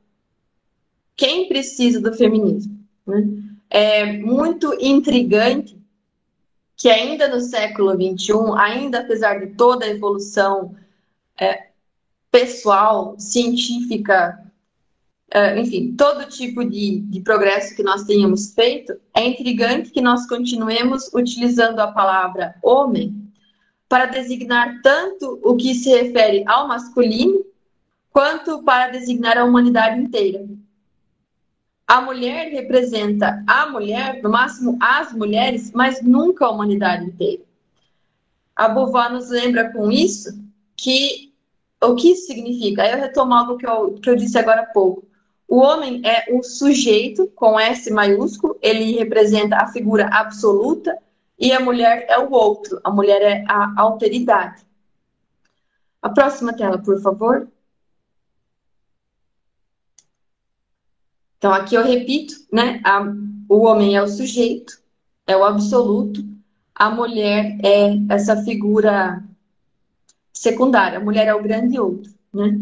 Quem precisa do feminismo? Né? É muito intrigante que ainda no século XXI, ainda apesar de toda a evolução é, pessoal, científica, é, enfim, todo tipo de, de progresso que nós tenhamos feito, é intrigante que nós continuemos utilizando a palavra homem para designar tanto o que se refere ao masculino, quanto para designar a humanidade inteira. A mulher representa a mulher, no máximo as mulheres, mas nunca a humanidade inteira. A Beauvoir nos lembra com isso que o que isso significa? Aí eu retomo algo que eu, que eu disse agora há pouco. O homem é o sujeito, com S maiúsculo, ele representa a figura absoluta, e a mulher é o outro, a mulher é a alteridade. A próxima tela, por favor. Então, aqui eu repito, né? A, o homem é o sujeito, é o absoluto, a mulher é essa figura secundária, a mulher é o grande outro, né?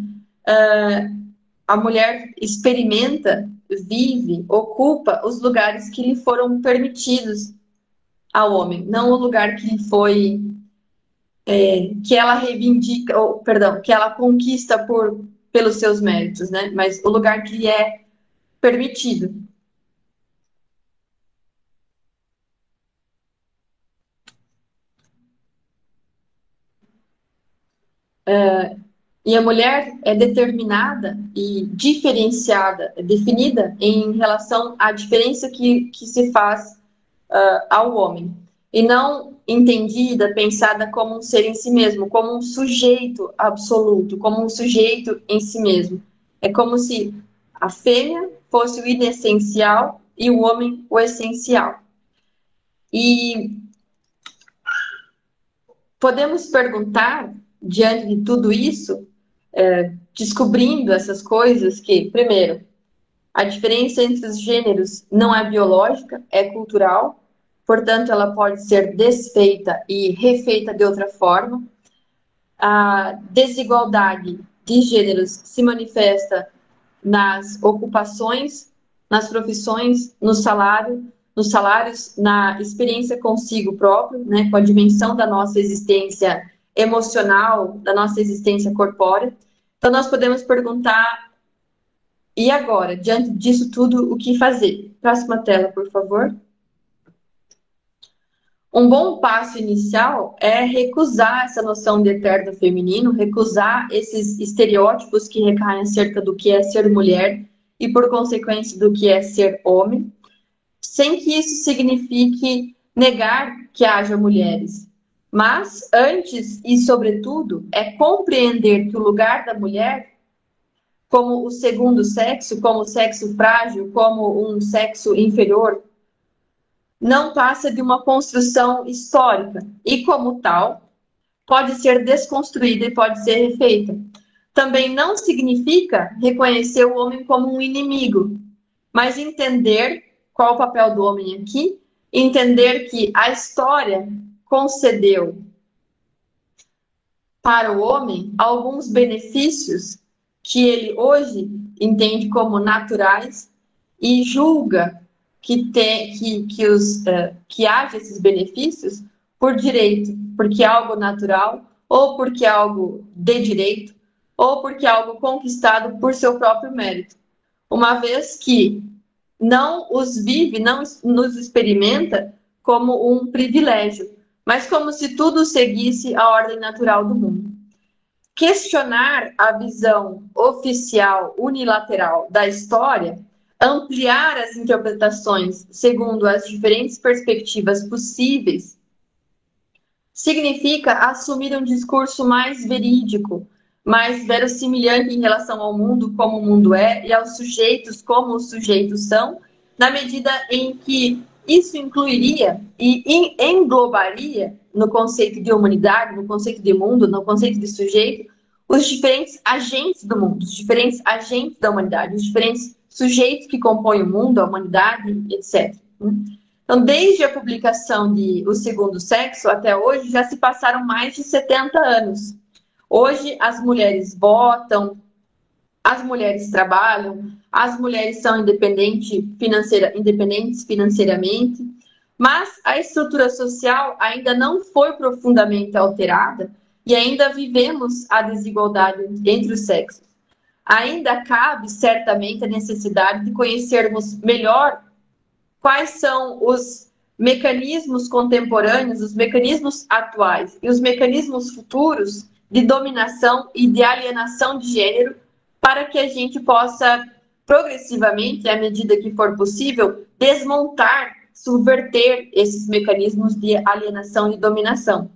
Uh, a mulher experimenta, vive, ocupa os lugares que lhe foram permitidos ao homem, não o lugar que foi é, que ela reivindica, ou, perdão, que ela conquista por pelos seus méritos, né? Mas o lugar que é permitido. Uh, e a mulher é determinada e diferenciada, é definida em relação à diferença que, que se faz uh, ao homem. E não entendida, pensada como um ser em si mesmo, como um sujeito absoluto, como um sujeito em si mesmo. É como se a fêmea fosse o inessencial e o homem o essencial. E podemos perguntar, diante de tudo isso, é, descobrindo essas coisas, que, primeiro, a diferença entre os gêneros não é biológica, é cultural, portanto, ela pode ser desfeita e refeita de outra forma. A desigualdade de gêneros se manifesta nas ocupações, nas profissões, no salário, nos salários, na experiência consigo próprio, né, com a dimensão da nossa existência emocional, da nossa existência corpórea. Então, nós podemos perguntar: e agora, diante disso tudo, o que fazer? Próxima tela, por favor. Um bom passo inicial é recusar essa noção de eterno feminino, recusar esses estereótipos que recaem acerca do que é ser mulher e, por consequência, do que é ser homem, sem que isso signifique negar que haja mulheres. Mas, antes e sobretudo, é compreender que o lugar da mulher, como o segundo sexo, como o sexo frágil, como um sexo inferior, não passa de uma construção histórica e, como tal, pode ser desconstruída e pode ser refeita. Também não significa reconhecer o homem como um inimigo, mas entender qual o papel do homem aqui, entender que a história concedeu para o homem alguns benefícios que ele hoje entende como naturais e julga que, tem, que, que, os, uh, que haja esses benefícios por direito, porque é algo natural, ou porque é algo de direito, ou porque é algo conquistado por seu próprio mérito. Uma vez que não os vive, não nos experimenta como um privilégio, mas como se tudo seguisse a ordem natural do mundo. questionar a visão oficial unilateral da história, ampliar as interpretações segundo as diferentes perspectivas possíveis, significa assumir um discurso mais verídico, mais verossimilhante em relação ao mundo como o mundo é e aos sujeitos como os sujeitos são, na medida em que isso incluiria e englobaria no conceito de humanidade, no conceito de mundo, no conceito de sujeito, os diferentes agentes do mundo, os diferentes agentes da humanidade, os diferentes sujeitos que compõem o mundo, a humanidade, etc. Então, desde a publicação de O Segundo Sexo até hoje, já se passaram mais de 70 anos. Hoje, as mulheres votam, as mulheres trabalham, as mulheres são independente financeira, independentes financeiramente, mas a estrutura social ainda não foi profundamente alterada e ainda vivemos a desigualdade entre os sexos. Ainda cabe certamente a necessidade de conhecermos melhor quais são os mecanismos contemporâneos, os mecanismos atuais e os mecanismos futuros de dominação e de alienação de gênero, para que a gente possa progressivamente, à medida que for possível, desmontar, subverter esses mecanismos de alienação e dominação.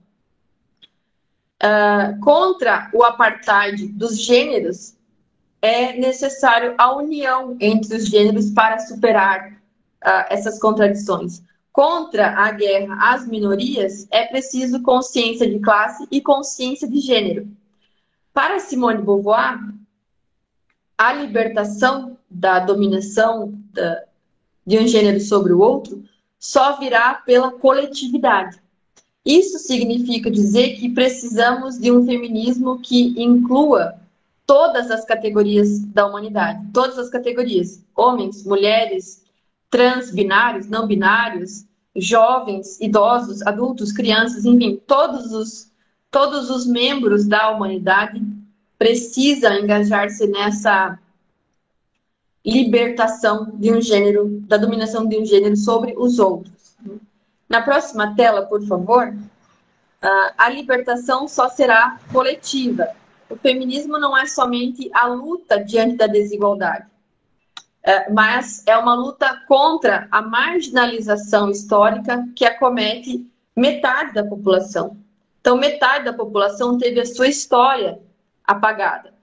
Uh, contra o apartheid dos gêneros, é necessário a união entre os gêneros para superar uh, essas contradições. Contra a guerra às minorias, é preciso consciência de classe e consciência de gênero. Para Simone Beauvoir, a libertação da dominação da, de um gênero sobre o outro só virá pela coletividade. Isso significa dizer que precisamos de um feminismo que inclua todas as categorias da humanidade, todas as categorias, homens, mulheres, trans, binários, não binários, jovens, idosos, adultos, crianças, enfim, todos os, todos os membros da humanidade precisam engajar-se nessa libertação de um gênero, da dominação de um gênero sobre os outros. Na próxima tela, por favor, a libertação só será coletiva. O feminismo não é somente a luta diante da desigualdade. É, mas é uma luta contra a marginalização histórica que acomete metade da população. Então, metade da população teve a sua história apagada.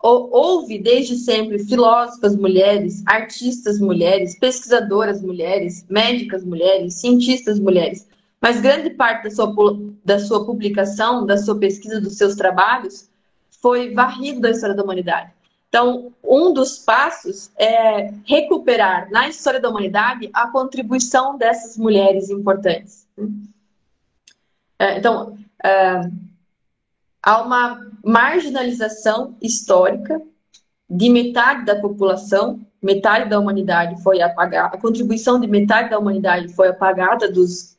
Houve desde sempre filósofas mulheres, artistas mulheres, pesquisadoras mulheres, médicas mulheres, cientistas mulheres, mas grande parte da sua, da sua publicação, da sua pesquisa, dos seus trabalhos, foi varrido da história da humanidade. Então, um dos passos é recuperar na história da humanidade a contribuição dessas mulheres importantes. É, então, é, há uma marginalização histórica de metade da população, metade da humanidade foi apagada, a contribuição de metade da humanidade foi apagada dos,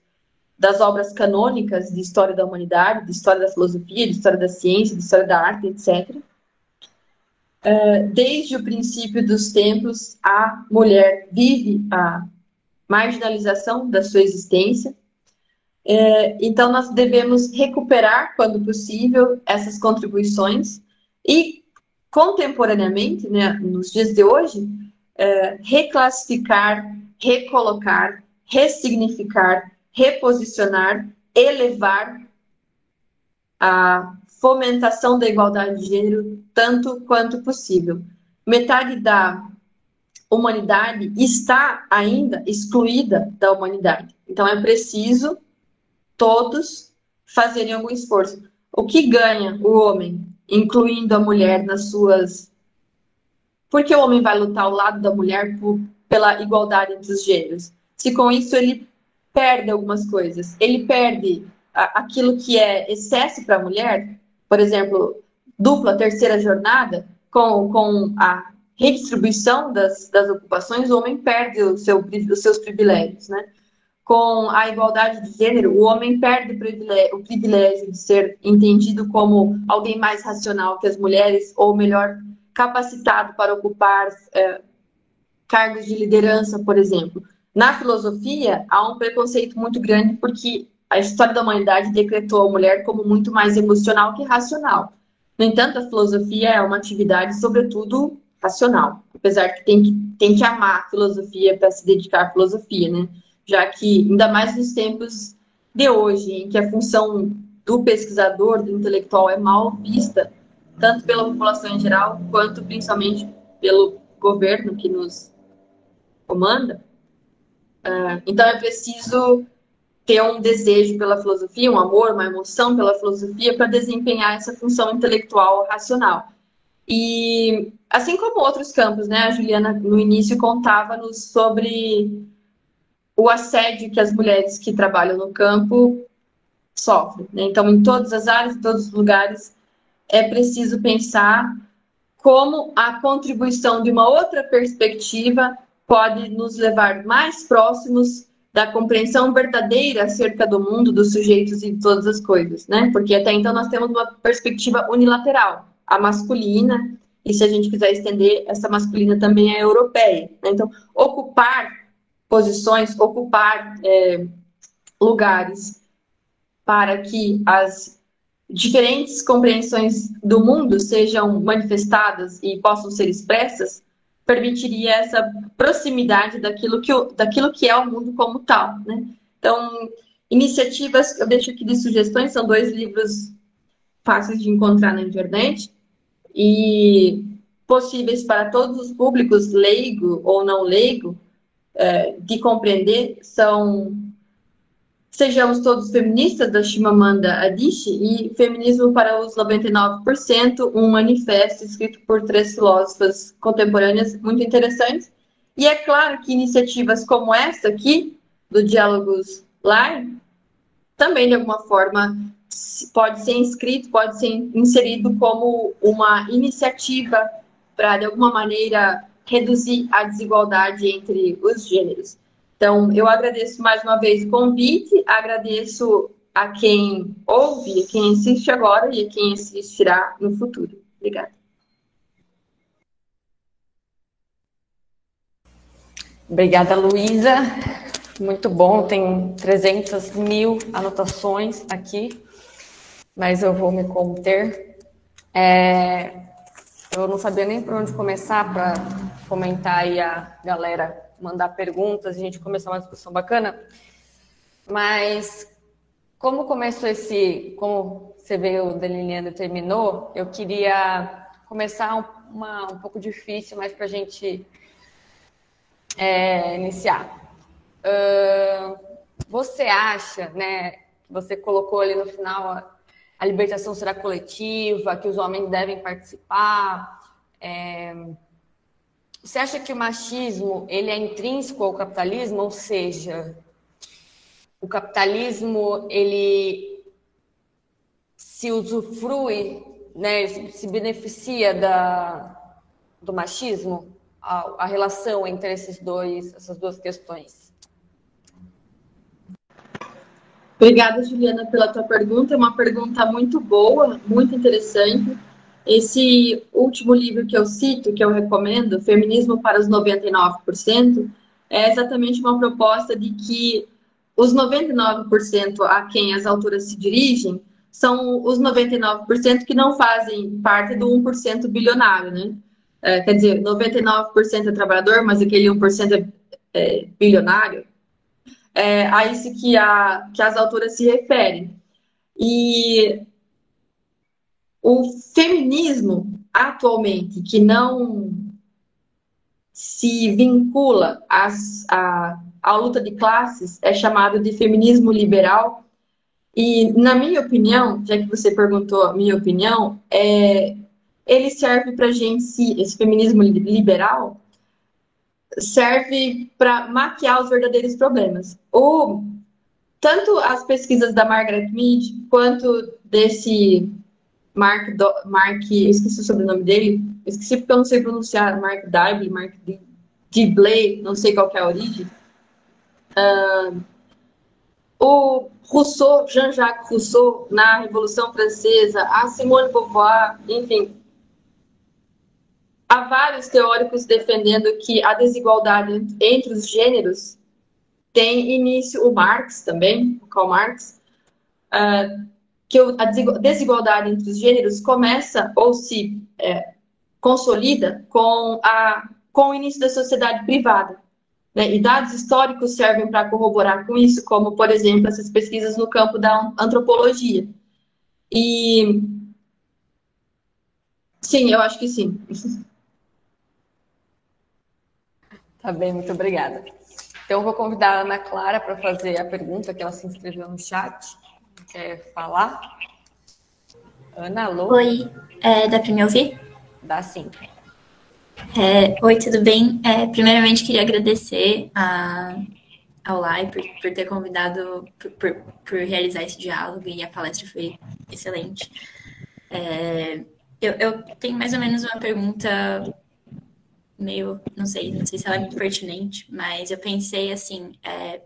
das obras canônicas de história da humanidade, de história da filosofia, de história da ciência, de história da arte, etc. Eh, desde o princípio dos tempos, a mulher vive a marginalização da sua existência. Eh, então, nós devemos recuperar, quando possível, essas contribuições e, contemporaneamente, né, nos dias de hoje, eh, reclassificar, recolocar, ressignificar, reposicionar, elevar a fomentação da igualdade de gênero tanto quanto possível. Metade da humanidade está ainda excluída da humanidade. Então é preciso todos fazerem algum esforço. O que ganha o homem, incluindo a mulher nas suas. Por que o homem vai lutar ao lado da mulher por, pela igualdade entre os gêneros? Se com isso ele perde algumas coisas, ele perde aquilo que é excesso para a mulher, por exemplo, dupla, terceira jornada, com, com a redistribuição das, das ocupações, o homem perde o seu, os seus privilégios, né? Com a igualdade de gênero, o homem perde o privilégio, o privilégio de ser entendido como alguém mais racional que as mulheres, ou melhor, capacitado para ocupar é, cargos de liderança, por exemplo. Na filosofia, há um preconceito muito grande porque a história da humanidade decretou a mulher como muito mais emocional que racional. No entanto, a filosofia é uma atividade, sobretudo, racional. Apesar que tem que, tem que amar a filosofia para se dedicar à filosofia, né? Já que, ainda mais nos tempos de hoje, em que a função do pesquisador, do intelectual, é mal vista, tanto pela população em geral, quanto principalmente pelo governo que nos comanda. Uh, então, é preciso ter um desejo pela filosofia, um amor, uma emoção pela filosofia para desempenhar essa função intelectual racional. E assim como outros campos, né? A Juliana no início contava-nos sobre o assédio que as mulheres que trabalham no campo sofrem. Né? Então, em todas as áreas, em todos os lugares, é preciso pensar como a contribuição de uma outra perspectiva pode nos levar mais próximos da compreensão verdadeira acerca do mundo, dos sujeitos e de todas as coisas, né? Porque até então nós temos uma perspectiva unilateral, a masculina, e se a gente quiser estender, essa masculina também é europeia. Né? Então, ocupar posições, ocupar é, lugares para que as diferentes compreensões do mundo sejam manifestadas e possam ser expressas, permitiria essa proximidade daquilo que, daquilo que é o mundo como tal, né? Então, iniciativas, eu deixo aqui de sugestões, são dois livros fáceis de encontrar na internet e possíveis para todos os públicos, leigo ou não leigo, é, de compreender, são Sejamos Todos Feministas, da Chimamanda Adichie, e Feminismo para os 99%, um manifesto escrito por três filósofas contemporâneas muito interessantes. E é claro que iniciativas como esta aqui, do Diálogos Live, também, de alguma forma, pode ser inscrito, pode ser inserido como uma iniciativa para, de alguma maneira, reduzir a desigualdade entre os gêneros. Então, eu agradeço mais uma vez o convite, agradeço a quem ouve, a quem assiste agora e a quem assistirá no futuro. Obrigada. Obrigada, Luísa. Muito bom, tem 300 mil anotações aqui, mas eu vou me conter. É, eu não sabia nem por onde começar para fomentar aí a galera mandar perguntas, a gente começar uma discussão bacana. Mas como começou esse, como você veio delineando e terminou, eu queria começar uma, um pouco difícil, mas para a gente é, iniciar. Uh, você acha, né, você colocou ali no final a, a libertação será coletiva, que os homens devem participar, é, você acha que o machismo ele é intrínseco ao capitalismo, ou seja, o capitalismo ele se usufrui, né, se beneficia da, do machismo, a, a relação entre esses dois, essas duas questões? Obrigada, Juliana, pela tua pergunta. É uma pergunta muito boa, muito interessante. Esse último livro que eu cito, que eu recomendo, Feminismo para os 99%, é exatamente uma proposta de que os 99% a quem as autoras se dirigem são os 99% que não fazem parte do 1% bilionário, né? É, quer dizer, 99% é trabalhador, mas aquele 1% é, é bilionário. É a isso que, a, que as autoras se referem. E o feminismo, atualmente, que não se vincula às, à, à luta de classes, é chamado de feminismo liberal. E, na minha opinião, já que você perguntou a minha opinião, é, ele serve para a gente, se, esse feminismo liberal, serve para maquiar os verdadeiros problemas. O, tanto as pesquisas da Margaret Mead, quanto desse Mark, Do, Mark, esqueci o sobrenome dele, esqueci porque eu não sei pronunciar, Mark Daible, Mark Dibley, não sei qual é a origem. Uh, o Rousseau, Jean-Jacques Rousseau, na Revolução Francesa, a Simone Beauvoir, enfim. Há vários teóricos defendendo que a desigualdade entre os gêneros tem início, o Marx também, o Karl Marx, uh, que a desigualdade entre os gêneros começa ou se é, consolida com, a, com o início da sociedade privada. Né? E dados históricos servem para corroborar com isso, como, por exemplo, essas pesquisas no campo da antropologia. E. Sim, eu acho que sim. Tá bem, muito obrigada. Então, eu vou convidar a Ana Clara para fazer a pergunta que ela se inscreveu no chat. Quer falar? Ana, alô? Oi, é, dá para me ouvir? Dá sim. É, oi, tudo bem? É, primeiramente, queria agradecer a, ao LAI por, por ter convidado, por, por, por, realizar esse diálogo e a palestra foi excelente. É, eu, eu tenho mais ou menos uma pergunta meio, não sei, não sei se ela é muito pertinente, mas eu pensei assim, é,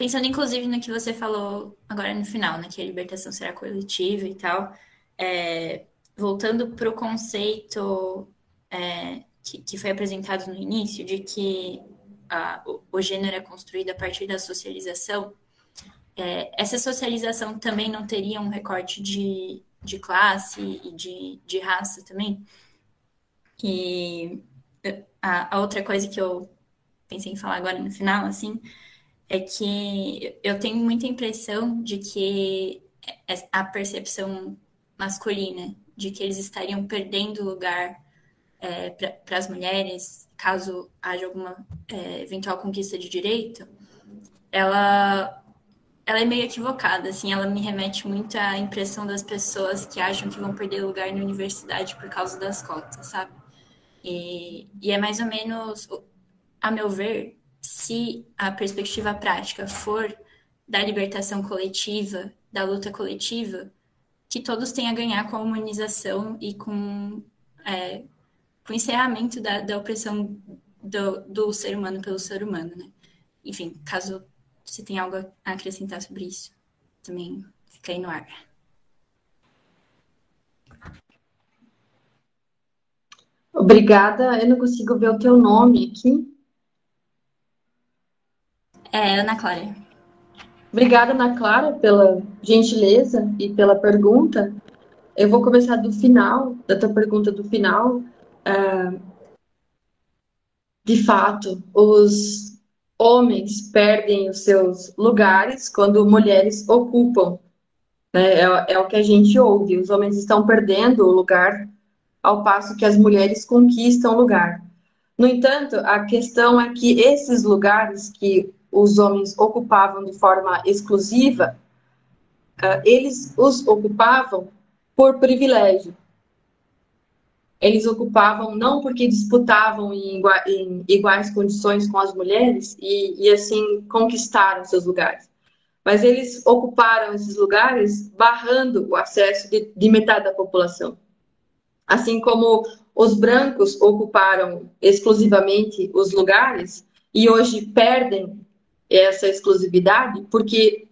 pensando inclusive no que você falou agora no final, né, que a libertação será coletiva e tal, é, voltando para o conceito é, que, que, foi apresentado no início, de que a, o, o, gênero é construído a partir da socialização, é, essa socialização também não teria um recorte de, de classe e de, de raça também? E a, a outra coisa que eu pensei em falar agora no final, assim, é que eu tenho muita impressão de que a percepção masculina de que eles estariam perdendo lugar é, para as mulheres, caso haja alguma é, eventual conquista de direito, ela, ela é meio equivocada, assim, ela me remete muito à impressão das pessoas que acham que vão perder lugar na universidade por causa das cotas, sabe? E, e é mais ou menos, a meu ver, se a perspectiva prática for da libertação coletiva, da luta coletiva, que todos têm a ganhar com a humanização e com, é, com o encerramento da, da opressão do, do ser humano pelo ser humano, né? Enfim, caso você tenha algo a acrescentar sobre isso, também fica aí no ar. Obrigada. Eu não consigo ver o teu nome aqui. É, Ana Clara. Obrigada, Ana Clara, pela gentileza e pela pergunta. Eu vou começar do final, da tua pergunta do final. É, de fato, os homens perdem os seus lugares quando mulheres ocupam. Né? É, é o que a gente ouve. Os homens estão perdendo o lugar ao passo que as mulheres conquistam lugar. No entanto, a questão é que esses lugares que os homens ocupavam de forma exclusiva, uh, eles os ocupavam por privilégio. Eles ocupavam não porque disputavam em iguais condições com as mulheres e, e assim conquistaram seus lugares, mas eles ocuparam esses lugares barrando o acesso de, de metade da população. Assim como os brancos ocuparam exclusivamente os lugares e hoje perdem essa exclusividade porque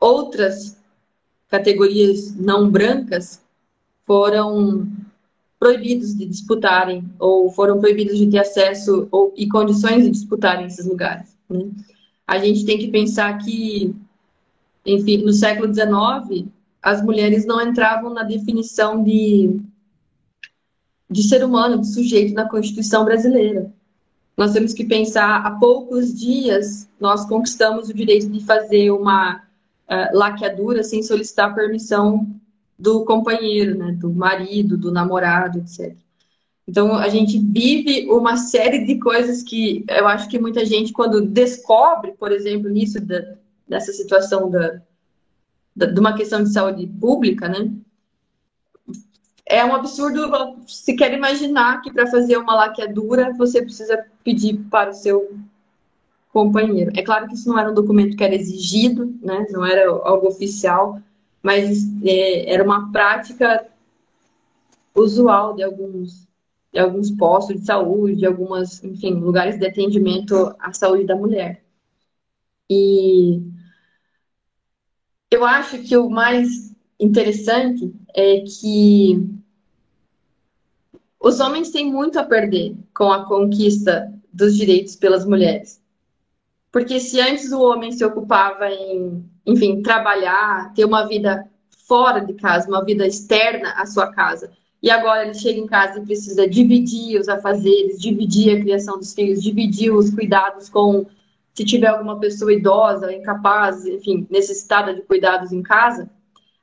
outras categorias não brancas foram proibidos de disputarem ou foram proibidos de ter acesso ou, e condições de disputarem esses lugares. Né? A gente tem que pensar que, enfim, no século XIX, as mulheres não entravam na definição de de ser humano, de sujeito na Constituição brasileira. Nós temos que pensar, há poucos dias, nós conquistamos o direito de fazer uma uh, laqueadura sem solicitar permissão do companheiro, né, do marido, do namorado, etc. Então, a gente vive uma série de coisas que eu acho que muita gente, quando descobre, por exemplo, nisso, da, dessa situação da, da, de uma questão de saúde pública, né, é um absurdo se quer imaginar que para fazer uma laqueadura você precisa pedir para o seu companheiro. É claro que isso não era um documento que era exigido, né? não era algo oficial, mas é, era uma prática usual de alguns de alguns postos de saúde, de algumas, enfim, lugares de atendimento à saúde da mulher. E eu acho que o mais interessante é que os homens têm muito a perder com a conquista dos direitos pelas mulheres. Porque se antes o homem se ocupava em, enfim, trabalhar, ter uma vida fora de casa, uma vida externa à sua casa, e agora ele chega em casa e precisa dividir os afazeres, dividir a criação dos filhos, dividir os cuidados com se tiver alguma pessoa idosa, incapaz, enfim, necessitada de cuidados em casa,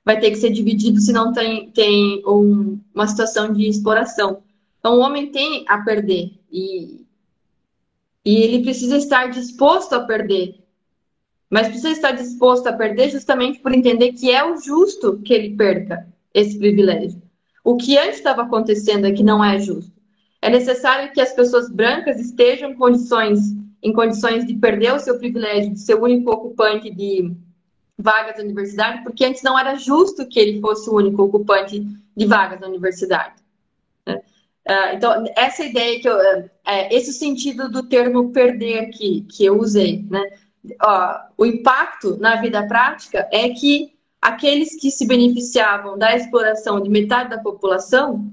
vai ter que ser dividido se não tem, tem um, uma situação de exploração. Então, o homem tem a perder e, e ele precisa estar disposto a perder. Mas precisa estar disposto a perder justamente por entender que é o justo que ele perca esse privilégio. O que antes estava acontecendo é que não é justo. É necessário que as pessoas brancas estejam em condições, em condições de perder o seu privilégio de ser o único ocupante de vagas na universidade, porque antes não era justo que ele fosse o único ocupante de vagas na universidade. Né? Ah, então, essa ideia que eu, é, esse sentido do termo perder que, que eu usei, né? o impacto na vida prática é que aqueles que se beneficiavam da exploração de metade da população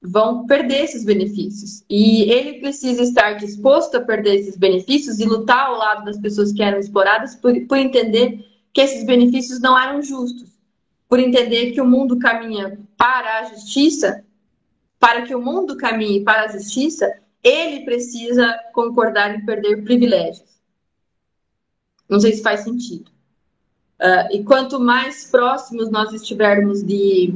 vão perder esses benefícios. E ele precisa estar disposto a perder esses benefícios e lutar ao lado das pessoas que eram exploradas por, por entender que esses benefícios não eram justos, por entender que o mundo caminha para a justiça, para que o mundo caminhe para a justiça, ele precisa concordar em perder privilégios. Não sei se faz sentido. Uh, e quanto mais próximos nós estivermos de,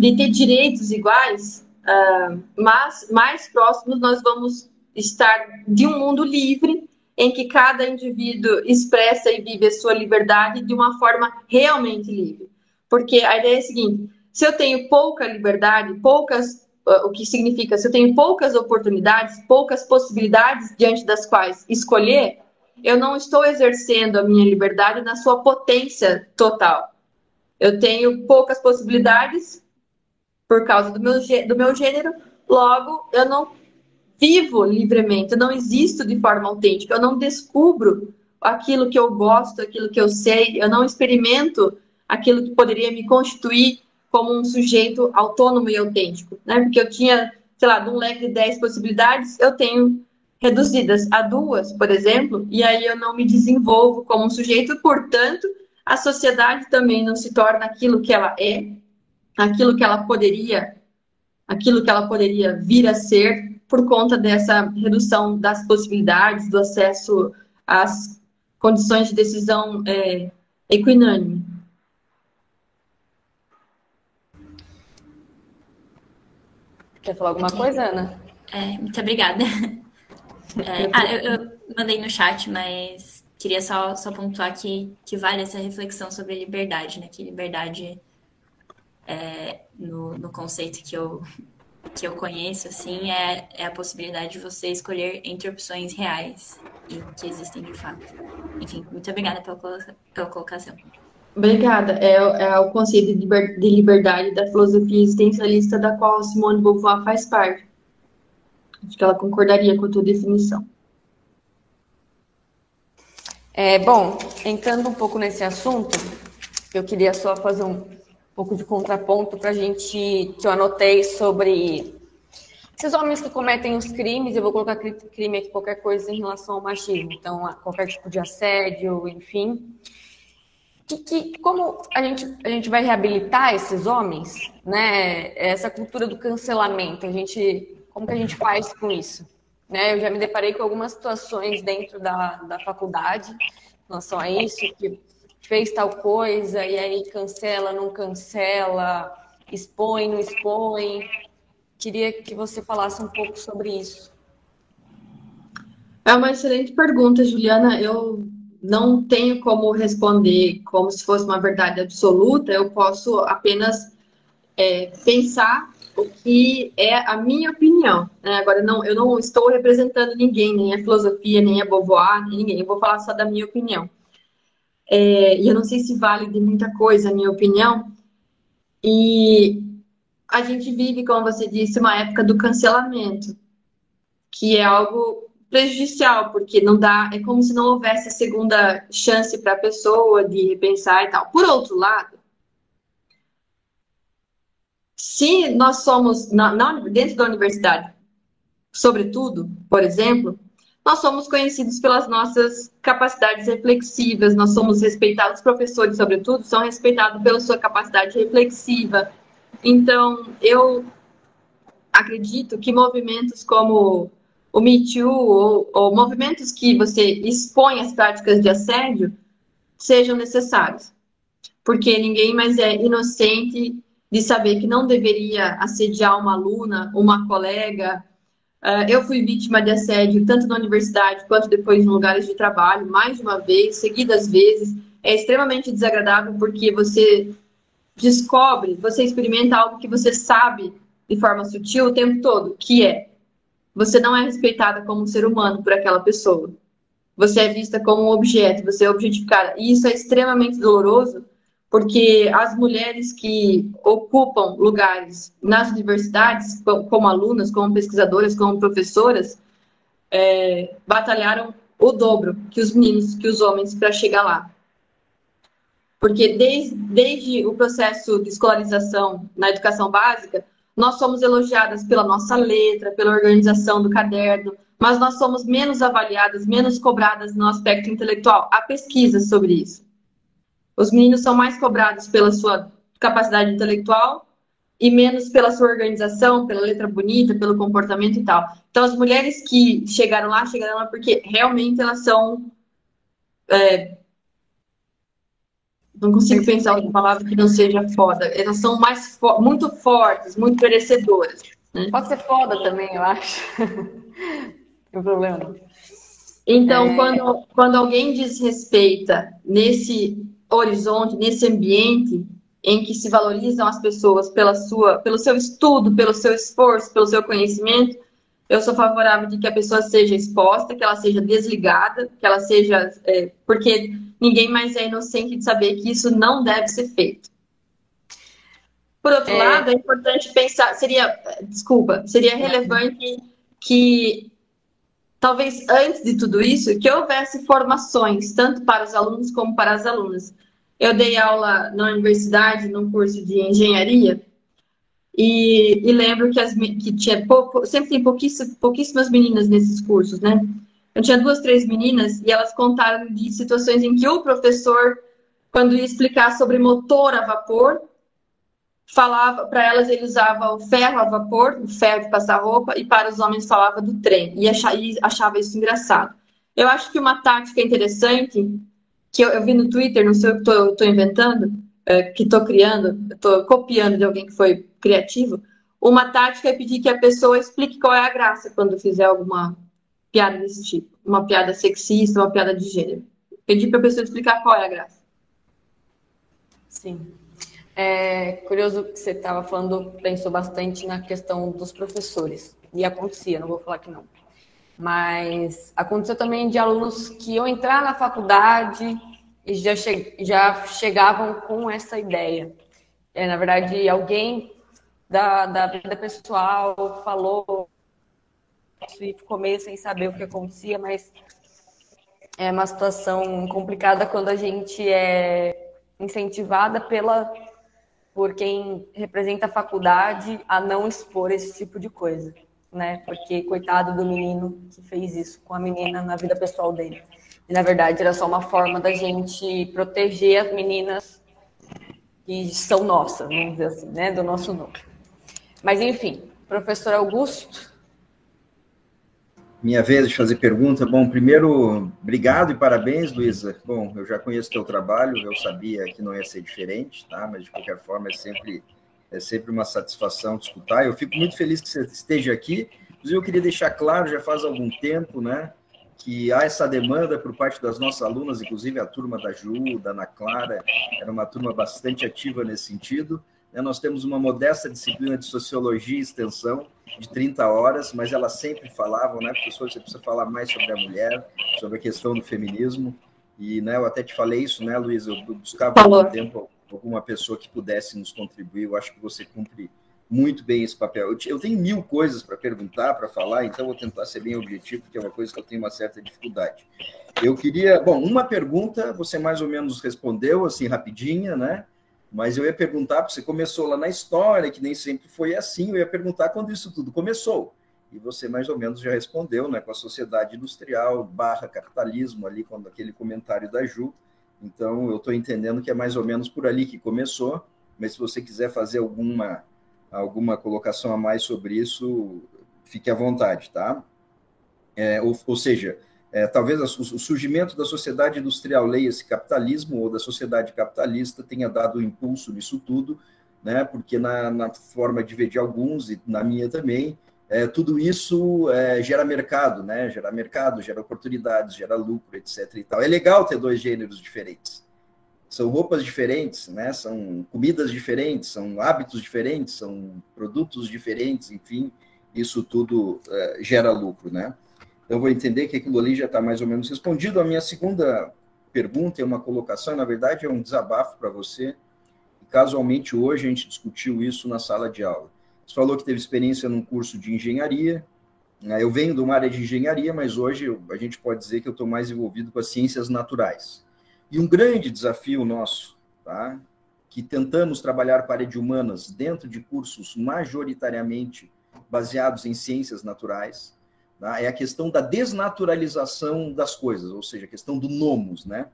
de ter direitos iguais, uh, mais, mais próximos nós vamos estar de um mundo livre em que cada indivíduo expressa e vive a sua liberdade de uma forma realmente livre. Porque a ideia é a seguinte: se eu tenho pouca liberdade, poucas, uh, o que significa, se eu tenho poucas oportunidades, poucas possibilidades diante das quais escolher, eu não estou exercendo a minha liberdade na sua potência total. Eu tenho poucas possibilidades por causa do meu, do meu gênero, logo eu não vivo livremente, eu não existo de forma autêntica, eu não descubro aquilo que eu gosto, aquilo que eu sei, eu não experimento aquilo que poderia me constituir como um sujeito autônomo e autêntico, né? Porque eu tinha, sei lá, de um leque de 10 possibilidades, eu tenho reduzidas a duas, por exemplo, e aí eu não me desenvolvo como um sujeito, portanto, a sociedade também não se torna aquilo que ela é, aquilo que ela poderia, aquilo que ela poderia vir a ser por conta dessa redução das possibilidades do acesso às condições de decisão é, equinânime. Quer falar alguma coisa, Ana? É, muito obrigada. É, ah, eu, eu, mandei no chat, mas queria só, só pontuar que, que vale essa reflexão sobre liberdade, né? Que liberdade, é, no, no conceito que eu, que eu conheço, assim, é, é a possibilidade de você escolher entre opções reais e que existem de fato. Enfim, muito obrigada pela, pela colocação. Obrigada. É, é o conceito de liberdade da filosofia existencialista da qual Simone Beauvoir faz parte. Acho que ela concordaria com a tua definição. É, bom, entrando um pouco nesse assunto, eu queria só fazer um pouco de contraponto para a gente, que eu anotei sobre esses homens que cometem os crimes, eu vou colocar crime aqui, qualquer coisa em relação ao machismo, então, qualquer tipo de assédio, enfim. Que, que, como a gente, a gente vai reabilitar esses homens, né? Essa cultura do cancelamento, a gente como que a gente faz com isso? Né? Eu já me deparei com algumas situações dentro da, da faculdade em relação a isso, que fez tal coisa e aí cancela, não cancela, expõe, não expõe. Queria que você falasse um pouco sobre isso. É uma excelente pergunta, Juliana. Eu não tenho como responder como se fosse uma verdade absoluta, eu posso apenas é, pensar o que é a minha opinião. Né? Agora, não, eu não estou representando ninguém, nem a filosofia, nem a Beauvoir, nem ninguém. Eu vou falar só da minha opinião. É, e eu não sei se vale de muita coisa a minha opinião. E a gente vive, como você disse, uma época do cancelamento, que é algo prejudicial, porque não dá, é como se não houvesse segunda chance para a pessoa de repensar e tal. Por outro lado, se nós somos na, na, dentro da universidade, sobretudo, por exemplo, nós somos conhecidos pelas nossas capacidades reflexivas, nós somos respeitados, professores, sobretudo, são respeitados pela sua capacidade reflexiva. Então, eu acredito que movimentos como o Me Too, ou, ou movimentos que você expõe as práticas de assédio, sejam necessários. Porque ninguém mais é inocente de saber que não deveria assediar uma aluna, uma colega, Uh, eu fui vítima de assédio tanto na universidade quanto depois em lugares de trabalho, mais de uma vez, seguidas vezes. É extremamente desagradável porque você descobre, você experimenta algo que você sabe de forma sutil o tempo todo, que é você não é respeitada como ser humano por aquela pessoa. Você é vista como um objeto, você é objetificada. E isso é extremamente doloroso porque as mulheres que ocupam lugares nas universidades, como alunas, como pesquisadoras, como professoras, é, batalharam o dobro que os meninos, que os homens, para chegar lá. Porque desde, desde o processo de escolarização na educação básica, nós somos elogiadas pela nossa letra, pela organização do caderno, mas nós somos menos avaliadas, menos cobradas no aspecto intelectual. Há pesquisas sobre isso. Os meninos são mais cobrados pela sua capacidade intelectual e menos pela sua organização, pela letra bonita, pelo comportamento e tal. Então, as mulheres que chegaram lá, chegaram lá porque realmente elas são. É... não consigo pensar uma palavra que não seja foda. Elas são mais fo muito fortes, muito merecedoras. Né? Pode ser foda também, eu acho. Tem problema. Então, é... quando, quando alguém desrespeita nesse horizonte, nesse ambiente em que se valorizam as pessoas pela sua, pelo seu estudo, pelo seu esforço, pelo seu conhecimento, eu sou favorável de que a pessoa seja exposta, que ela seja desligada, que ela seja. É, porque ninguém mais é inocente de saber que isso não deve ser feito. Por outro é... lado, é importante pensar, seria, desculpa, seria relevante que talvez antes de tudo isso, que houvesse formações, tanto para os alunos como para as alunas. Eu dei aula na universidade, num curso de engenharia, e, e lembro que, as, que tinha pouco, sempre tem pouquíssimas, meninas nesses cursos, né? Eu tinha duas, três meninas e elas contaram de situações em que o professor, quando ia explicar sobre motor a vapor, falava para elas ele usava o ferro a vapor, o ferro de passar roupa, e para os homens falava do trem e achava, e achava isso engraçado. Eu acho que uma tática interessante que eu, eu vi no Twitter, não sei o que estou inventando, é, que estou criando, estou copiando de alguém que foi criativo. Uma tática é pedir que a pessoa explique qual é a graça quando fizer alguma piada desse tipo, uma piada sexista, uma piada de gênero. Pedir para a pessoa explicar qual é a graça. Sim. É curioso que você estava falando, pensou bastante na questão dos professores. E acontecia, não vou falar que não. Mas aconteceu também de alunos que iam entrar na faculdade e já, che já chegavam com essa ideia. É, na verdade, alguém da, da vida pessoal falou e ficou meio sem saber o que acontecia, mas é uma situação complicada quando a gente é incentivada pela por quem representa a faculdade a não expor esse tipo de coisa, né? Porque coitado do menino que fez isso com a menina na vida pessoal dele. E na verdade era só uma forma da gente proteger as meninas que são nossas, vamos dizer assim, né? Do nosso núcleo. Mas enfim, professor Augusto, minha vez de fazer pergunta. Bom, primeiro, obrigado e parabéns, Luísa. Bom, eu já conheço teu trabalho, eu sabia que não ia ser diferente, tá? Mas de qualquer forma é sempre é sempre uma satisfação escutar. Eu fico muito feliz que você esteja aqui. Inclusive, eu queria deixar claro, já faz algum tempo, né, que há essa demanda por parte das nossas alunas, inclusive a turma da Ju, da Ana Clara, era uma turma bastante ativa nesse sentido. Né? Nós temos uma modesta disciplina de sociologia e extensão, de 30 horas, mas elas sempre falavam, né, professor, você precisa falar mais sobre a mulher, sobre a questão do feminismo. E né, eu até te falei isso, né, Luísa? Eu buscava há algum tempo alguma pessoa que pudesse nos contribuir. Eu acho que você cumpre muito bem esse papel. Eu, tenho mil coisas para perguntar, para falar, então vou tentar ser bem objetivo, porque é uma coisa que eu tenho uma certa dificuldade. Eu queria, bom, uma pergunta, você mais ou menos respondeu, assim, rapidinha, né? Mas eu ia perguntar, porque você começou lá na história, que nem sempre foi assim, eu ia perguntar quando isso tudo começou. e você mais ou menos já respondeu, né, com a sociedade industrial barra capitalismo ali, quando aquele comentário da Ju. Então, eu estou entendendo que é mais ou menos por ali que começou, mas se você quiser fazer alguma, alguma colocação a mais sobre isso, fique à vontade, tá? É, ou, ou, seja, é, talvez o surgimento da sociedade industrial, leia-se capitalismo, ou da sociedade capitalista, tenha dado o impulso nisso tudo, né? porque na, na forma de ver de alguns, e na minha também, é, tudo isso é, gera mercado, né? Gera mercado, gera oportunidades, gera lucro, etc. E tal. É legal ter dois gêneros diferentes. São roupas diferentes, né? São comidas diferentes, são hábitos diferentes, são produtos diferentes, enfim, isso tudo é, gera lucro, né? Então, vou entender que aquilo ali já está mais ou menos respondido. A minha segunda pergunta é uma colocação, na verdade, é um desabafo para você. E, casualmente, hoje a gente discutiu isso na sala de aula. Você falou que teve experiência num curso de engenharia. Né? Eu venho de uma área de engenharia, mas hoje a gente pode dizer que eu estou mais envolvido com as ciências naturais. E um grande desafio nosso, tá? que tentamos trabalhar para a área de humanas dentro de cursos majoritariamente baseados em ciências naturais, tá? é a questão da desnaturalização das coisas, ou seja, a questão do nomos, né?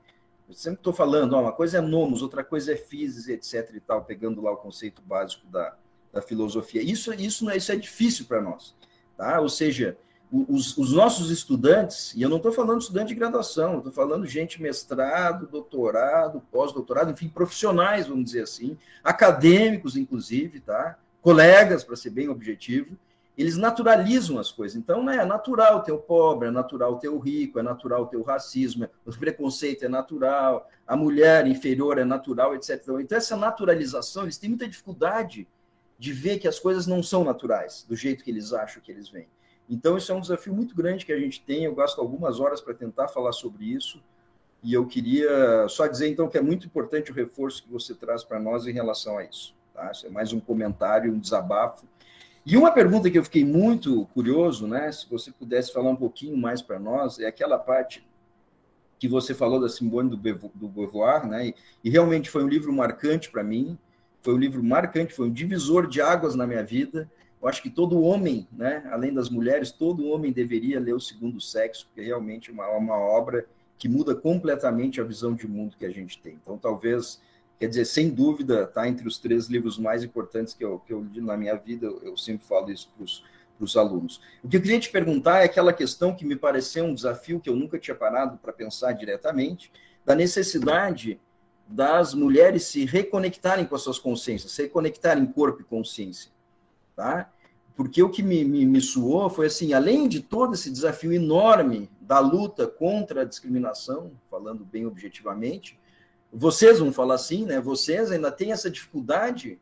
Eu sempre estou falando, ó, uma coisa é nomos, outra coisa é physis, etc. e tal, pegando lá o conceito básico da, da filosofia. Isso, isso, isso é difícil para nós. Tá? Ou seja, os, os, nossos estudantes, e eu não estou falando estudante de graduação, estou falando gente mestrado, doutorado, pós-doutorado, enfim, profissionais, vamos dizer assim, acadêmicos, inclusive, tá? colegas, para ser bem objetivo, eles naturalizam as coisas. Então, né, é natural ter o pobre, é natural ter o rico, é natural ter o racismo, o preconceito é natural, a mulher inferior é natural, etc. Então, essa naturalização, eles têm muita dificuldade de ver que as coisas não são naturais, do jeito que eles acham que eles vêm. Então, isso é um desafio muito grande que a gente tem. Eu gasto algumas horas para tentar falar sobre isso. E eu queria só dizer, então, que é muito importante o reforço que você traz para nós em relação a isso. Tá? Isso é mais um comentário, um desabafo. E uma pergunta que eu fiquei muito curioso, né? Se você pudesse falar um pouquinho mais para nós, é aquela parte que você falou da Simone do Beauvoir, né? E, e realmente foi um livro marcante para mim foi um livro marcante, foi um divisor de águas na minha vida. Eu acho que todo homem, né, além das mulheres, todo homem deveria ler O Segundo Sexo, porque realmente é uma, uma obra que muda completamente a visão de mundo que a gente tem. Então, talvez, quer dizer, sem dúvida, está entre os três livros mais importantes que eu, que eu li na minha vida, eu, eu sempre falo isso para os alunos. O que eu queria te perguntar é aquela questão que me pareceu um desafio que eu nunca tinha parado para pensar diretamente, da necessidade das mulheres se reconectarem com as suas consciências, se reconectarem corpo e consciência, tá? Porque o que me, me, me suou foi assim, além de todo esse desafio enorme da luta contra a discriminação, falando bem objetivamente, vocês vão falar assim, né? Vocês ainda têm essa dificuldade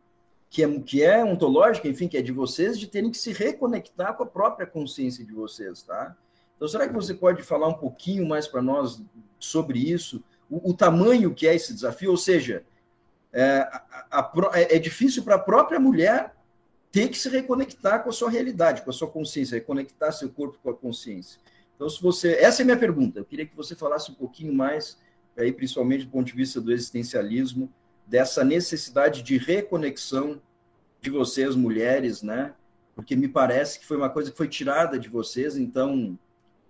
que é, que é ontológica, enfim, que é de vocês, de terem que se reconectar com a própria consciência de vocês, tá? Então, será que você pode falar um pouquinho mais para nós sobre isso? o, o tamanho que é esse desafio, ou seja, é, a, a, é, é difícil para a própria mulher ter que se reconectar com a sua realidade, com a sua consciência, reconectar seu corpo com a consciência. Então, se você, essa é a minha pergunta. Eu queria que você falasse um pouquinho mais, aí principalmente do ponto de vista do existencialismo, dessa necessidade de reconexão de vocês, mulheres, né? Porque me parece que foi uma coisa que foi tirada de vocês, então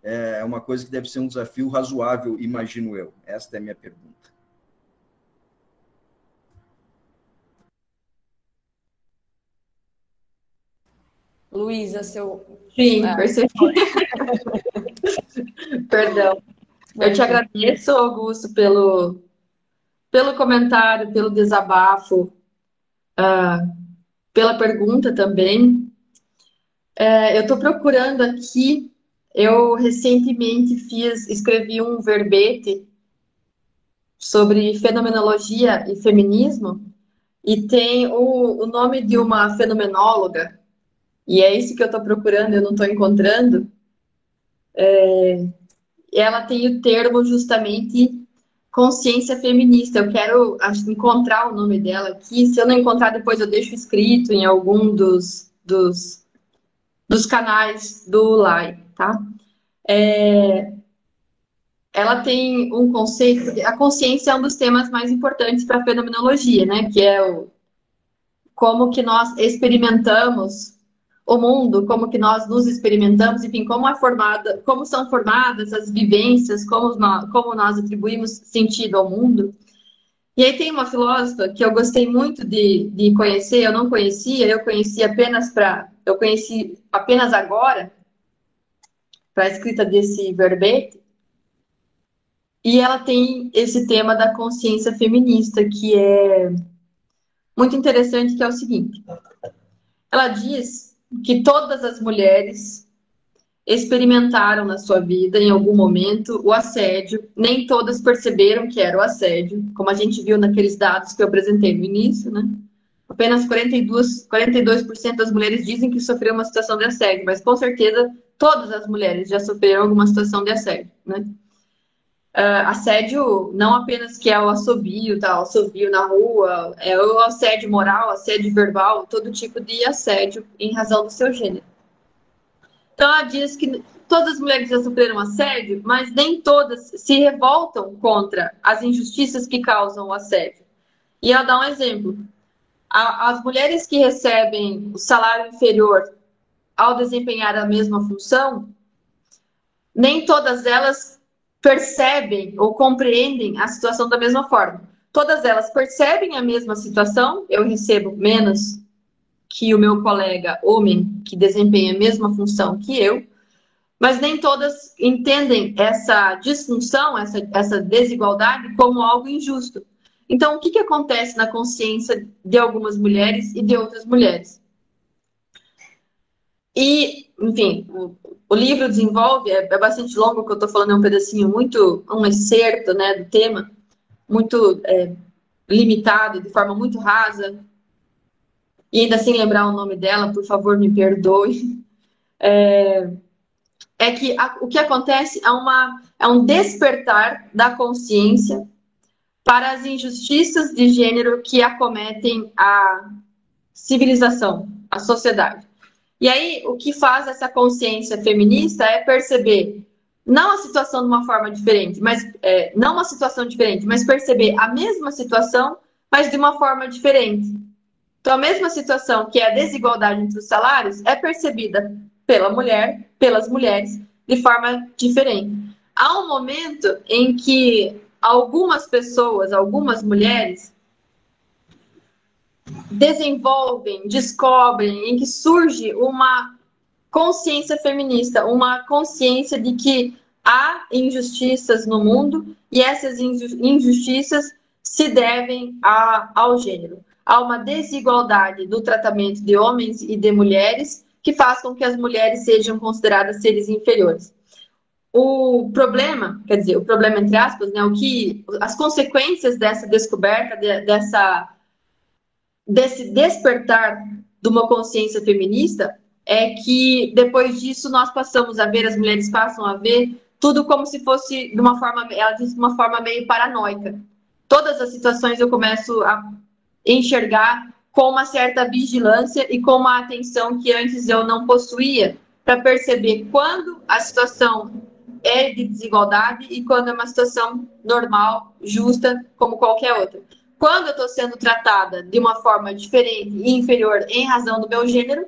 é uma coisa que deve ser um desafio razoável, imagino eu. Esta é a minha pergunta. Luísa, seu. Sim, ah. percebi. Perdão. Eu te agradeço, Augusto, pelo, pelo comentário, pelo desabafo, uh, pela pergunta também. Uh, eu estou procurando aqui eu recentemente fiz, escrevi um verbete sobre fenomenologia e feminismo, e tem o, o nome de uma fenomenóloga, e é isso que eu estou procurando, eu não estou encontrando. É, ela tem o termo justamente consciência feminista. Eu quero acho, encontrar o nome dela aqui. Se eu não encontrar, depois eu deixo escrito em algum dos, dos, dos canais do LAI tá? É, ela tem um conceito, a consciência é um dos temas mais importantes para a fenomenologia, né? Que é o como que nós experimentamos o mundo, como que nós nos experimentamos, enfim, como é formada, como são formadas as vivências, como nós, como nós atribuímos sentido ao mundo. E aí tem uma filósofa que eu gostei muito de, de conhecer, eu não conhecia, eu conheci apenas para, eu conheci apenas agora, para a escrita desse verbete, e ela tem esse tema da consciência feminista, que é muito interessante, que é o seguinte. Ela diz que todas as mulheres experimentaram na sua vida, em algum momento, o assédio. Nem todas perceberam que era o assédio, como a gente viu naqueles dados que eu apresentei no início, né? Apenas 42%, 42 das mulheres dizem que sofreram uma situação de assédio, mas com certeza todas as mulheres já sofreram alguma situação de assédio, né? Uh, assédio não apenas que é o assobio, tá? O assobio na rua, é o assédio moral, assédio verbal, todo tipo de assédio em razão do seu gênero. Então ela diz que todas as mulheres já sofreram assédio, mas nem todas se revoltam contra as injustiças que causam o assédio. E ela dá um exemplo. As mulheres que recebem o salário inferior ao desempenhar a mesma função, nem todas elas percebem ou compreendem a situação da mesma forma. Todas elas percebem a mesma situação, eu recebo menos que o meu colega homem que desempenha a mesma função que eu, mas nem todas entendem essa disfunção, essa, essa desigualdade como algo injusto. Então, o que, que acontece na consciência de algumas mulheres e de outras mulheres? E, enfim, o, livro desenvolve, é, é, bastante longo, que eu estou falando é um pedacinho muito, um excerto né, do tema, muito é, limitado, de forma muito rasa, e ainda sem lembrar o nome dela, por favor, me perdoe. É, é que a, o que acontece é, uma, é um despertar da consciência para as injustiças de gênero que acometem a civilização, a sociedade. E aí, o que faz essa consciência feminista é perceber não a situação de uma forma diferente, mas é, não uma situação diferente, mas perceber a mesma situação, mas de uma forma diferente. Então, a mesma situação que é a desigualdade entre os salários é percebida pela mulher, pelas mulheres, de forma diferente. Há um momento em que algumas pessoas, algumas mulheres, desenvolvem, descobrem, em que surge uma consciência feminista, uma consciência de que há injustiças no mundo e essas injustiças se devem a, ao gênero. Há uma desigualdade no tratamento de homens e de mulheres que faz com que as mulheres sejam consideradas seres inferiores. O problema, quer dizer, o problema entre aspas, né, o que as consequências dessa descoberta, de, dessa desse despertar de uma consciência feminista é que depois disso nós passamos a ver, as mulheres passam a ver tudo como se fosse de uma forma, ela diz de uma forma meio paranoica. Todas as situações eu começo a enxergar com uma certa vigilância e com uma atenção que antes eu não possuía, para perceber quando a situação é de desigualdade e quando é uma situação normal, justa, como qualquer outra quando eu estou sendo tratada de uma forma diferente e inferior em razão do meu gênero,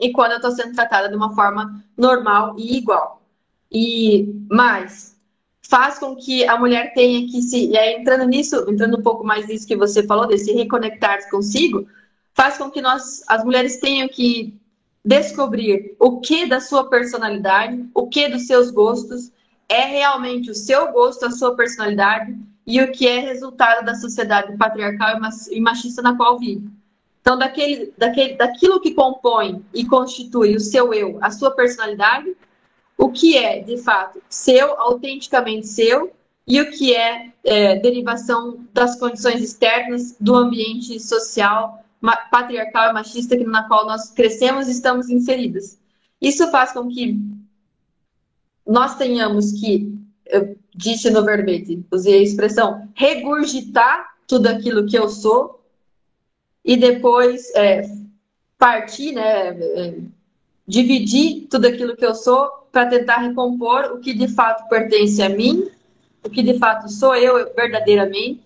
e quando eu estou sendo tratada de uma forma normal e igual. E mais, faz com que a mulher tenha que se. E aí, entrando nisso, entrando um pouco mais nisso que você falou, desse reconectar consigo, faz com que nós, as mulheres, tenham que descobrir o que da sua personalidade, o que dos seus gostos é realmente o seu gosto, a sua personalidade e o que é resultado da sociedade patriarcal e machista na qual vive. Então, daquele, daquele, daquilo que compõe e constitui o seu eu, a sua personalidade, o que é, de fato, seu, autenticamente seu, e o que é, é derivação das condições externas do ambiente social, patriarcal e machista na qual nós crescemos e estamos inseridas. Isso faz com que nós tenhamos que eu disse no verbete, usei a expressão regurgitar tudo aquilo que eu sou e depois é, partir, né, é, dividir tudo aquilo que eu sou para tentar recompor o que de fato pertence a mim, o que de fato sou eu verdadeiramente,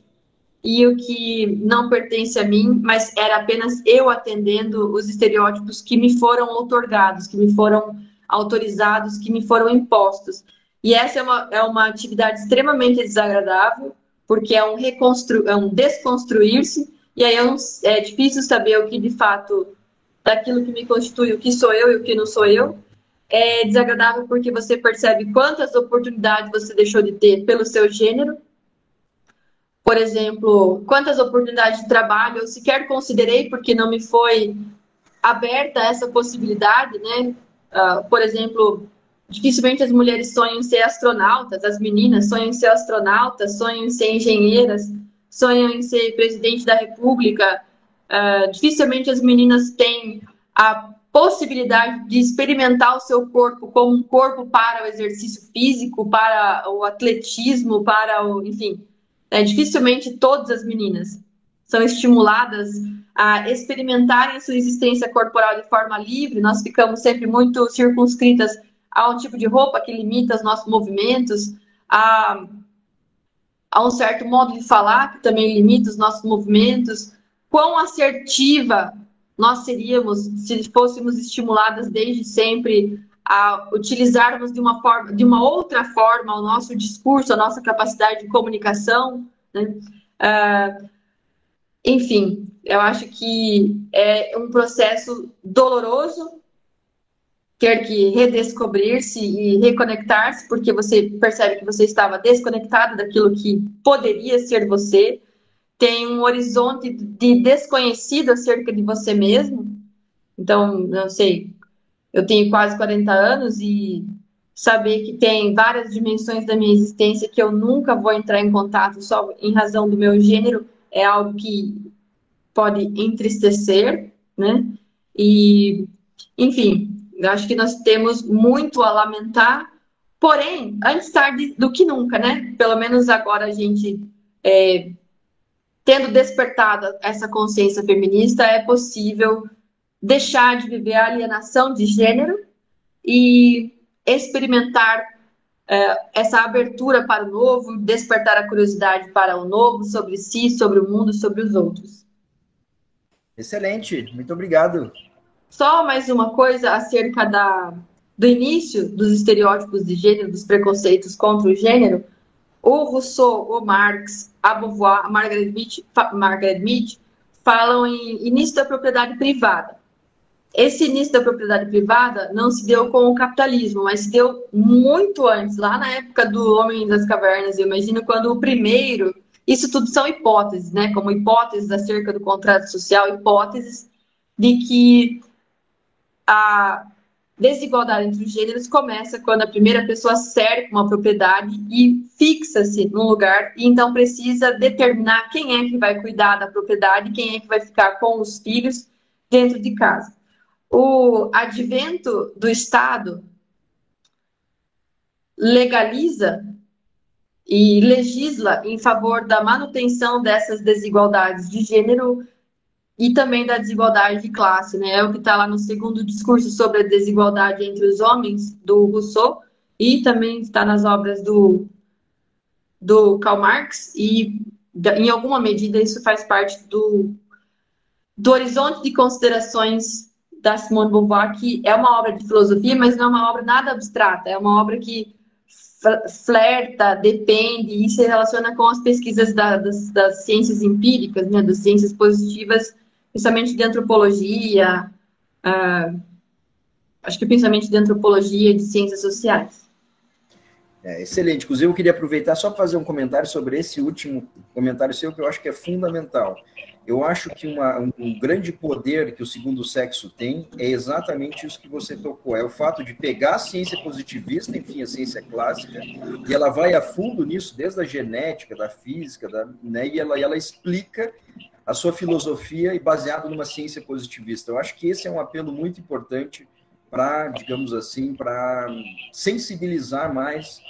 e o que não pertence a mim, mas era apenas eu atendendo os estereótipos que me foram otorgados, que me foram autorizados, que me foram impostos. E essa é uma, é uma atividade extremamente desagradável, porque é um, reconstru, é um desconstruir-se, e aí é, um, é difícil saber o que de fato, daquilo que me constitui, o que sou eu e o que não sou eu. É desagradável porque você percebe quantas oportunidades você deixou de ter pelo seu gênero, por exemplo, quantas oportunidades de trabalho eu sequer considerei porque não me foi aberta essa possibilidade, né? Uh, por exemplo, dificilmente as mulheres sonham em ser astronautas, as meninas sonham em ser astronautas, sonham em ser engenheiras, sonham em ser presidente da república. Uh, dificilmente as meninas têm a possibilidade de experimentar o seu corpo como um corpo para o exercício físico, para o atletismo, para o, enfim, é, dificilmente todas as meninas são estimuladas a experimentarem sua existência corporal de forma livre. Nós ficamos sempre muito circunscritas a um tipo de roupa que limita os nossos movimentos, a, a um certo modo de falar que também limita os nossos movimentos. Quão assertiva nós seríamos se fôssemos estimuladas desde sempre a utilizarmos de uma forma, de uma outra forma o nosso discurso, a nossa capacidade de comunicação, né? Uh, enfim, eu acho que é um processo doloroso ter que redescobrir-se e reconectar-se, porque você percebe que você estava desconectado daquilo que poderia ser você, tem um horizonte de desconhecido acerca de você mesmo. Então, não sei, eu tenho quase 40 anos e saber que tem várias dimensões da minha existência que eu nunca vou entrar em contato só em razão do meu gênero é algo que pode entristecer, né? E, enfim, eu acho que nós temos muito a lamentar, porém, antes tarde do que nunca, né? Pelo menos agora a gente, é, tendo despertado essa consciência feminista, é possível deixar de viver a alienação de gênero e experimentar uh, essa abertura para o novo, despertar a curiosidade para o novo, sobre si, sobre o mundo, sobre os outros. Excelente, muito obrigado. Só mais uma coisa acerca da, do início dos estereótipos de gênero, dos preconceitos contra o gênero. O Rousseau, o Marx, a Beauvoir, a Margaret Mead, Margaret Mead falam em início da propriedade privada. Esse início da propriedade privada não se deu com o capitalismo, mas se deu muito antes, lá na época do Homem das Cavernas. Eu imagino quando o primeiro. Isso tudo são hipóteses, né? Como hipóteses acerca do contrato social, hipóteses de que a desigualdade entre os gêneros começa quando a primeira pessoa cerca uma propriedade e fixa-se num lugar, e então precisa determinar quem é que vai cuidar da propriedade, quem é que vai ficar com os filhos dentro de casa. O advento do Estado legaliza e legisla em favor da manutenção dessas desigualdades de gênero e também da desigualdade de classe, né? É o que está lá no segundo discurso sobre a desigualdade entre os homens do Rousseau e também está nas obras do do Karl Marx e em alguma medida isso faz parte do do horizonte de considerações da Simone Beauvoir, que é uma obra de filosofia, mas não é uma obra nada abstrata, é uma obra que flerta, depende e se relaciona com as pesquisas da, das, das, ciências empíricas, né, das ciências positivas, principalmente de antropologia, uh, acho que principalmente de antropologia e de ciências sociais. É, excelente. Inclusive, eu queria aproveitar só para fazer um comentário sobre esse último comentário seu, que eu acho que é fundamental. Eu acho que uma, um grande poder que o segundo sexo tem é exatamente isso que você tocou, é o fato de pegar a ciência positivista, enfim, a ciência clássica, e ela vai a fundo nisso, desde a genética, da física, da, né, e ela, e ela explica a sua filosofia e baseado numa ciência positivista. Eu acho que esse é um apelo muito importante para, digamos assim, para sensibilizar mais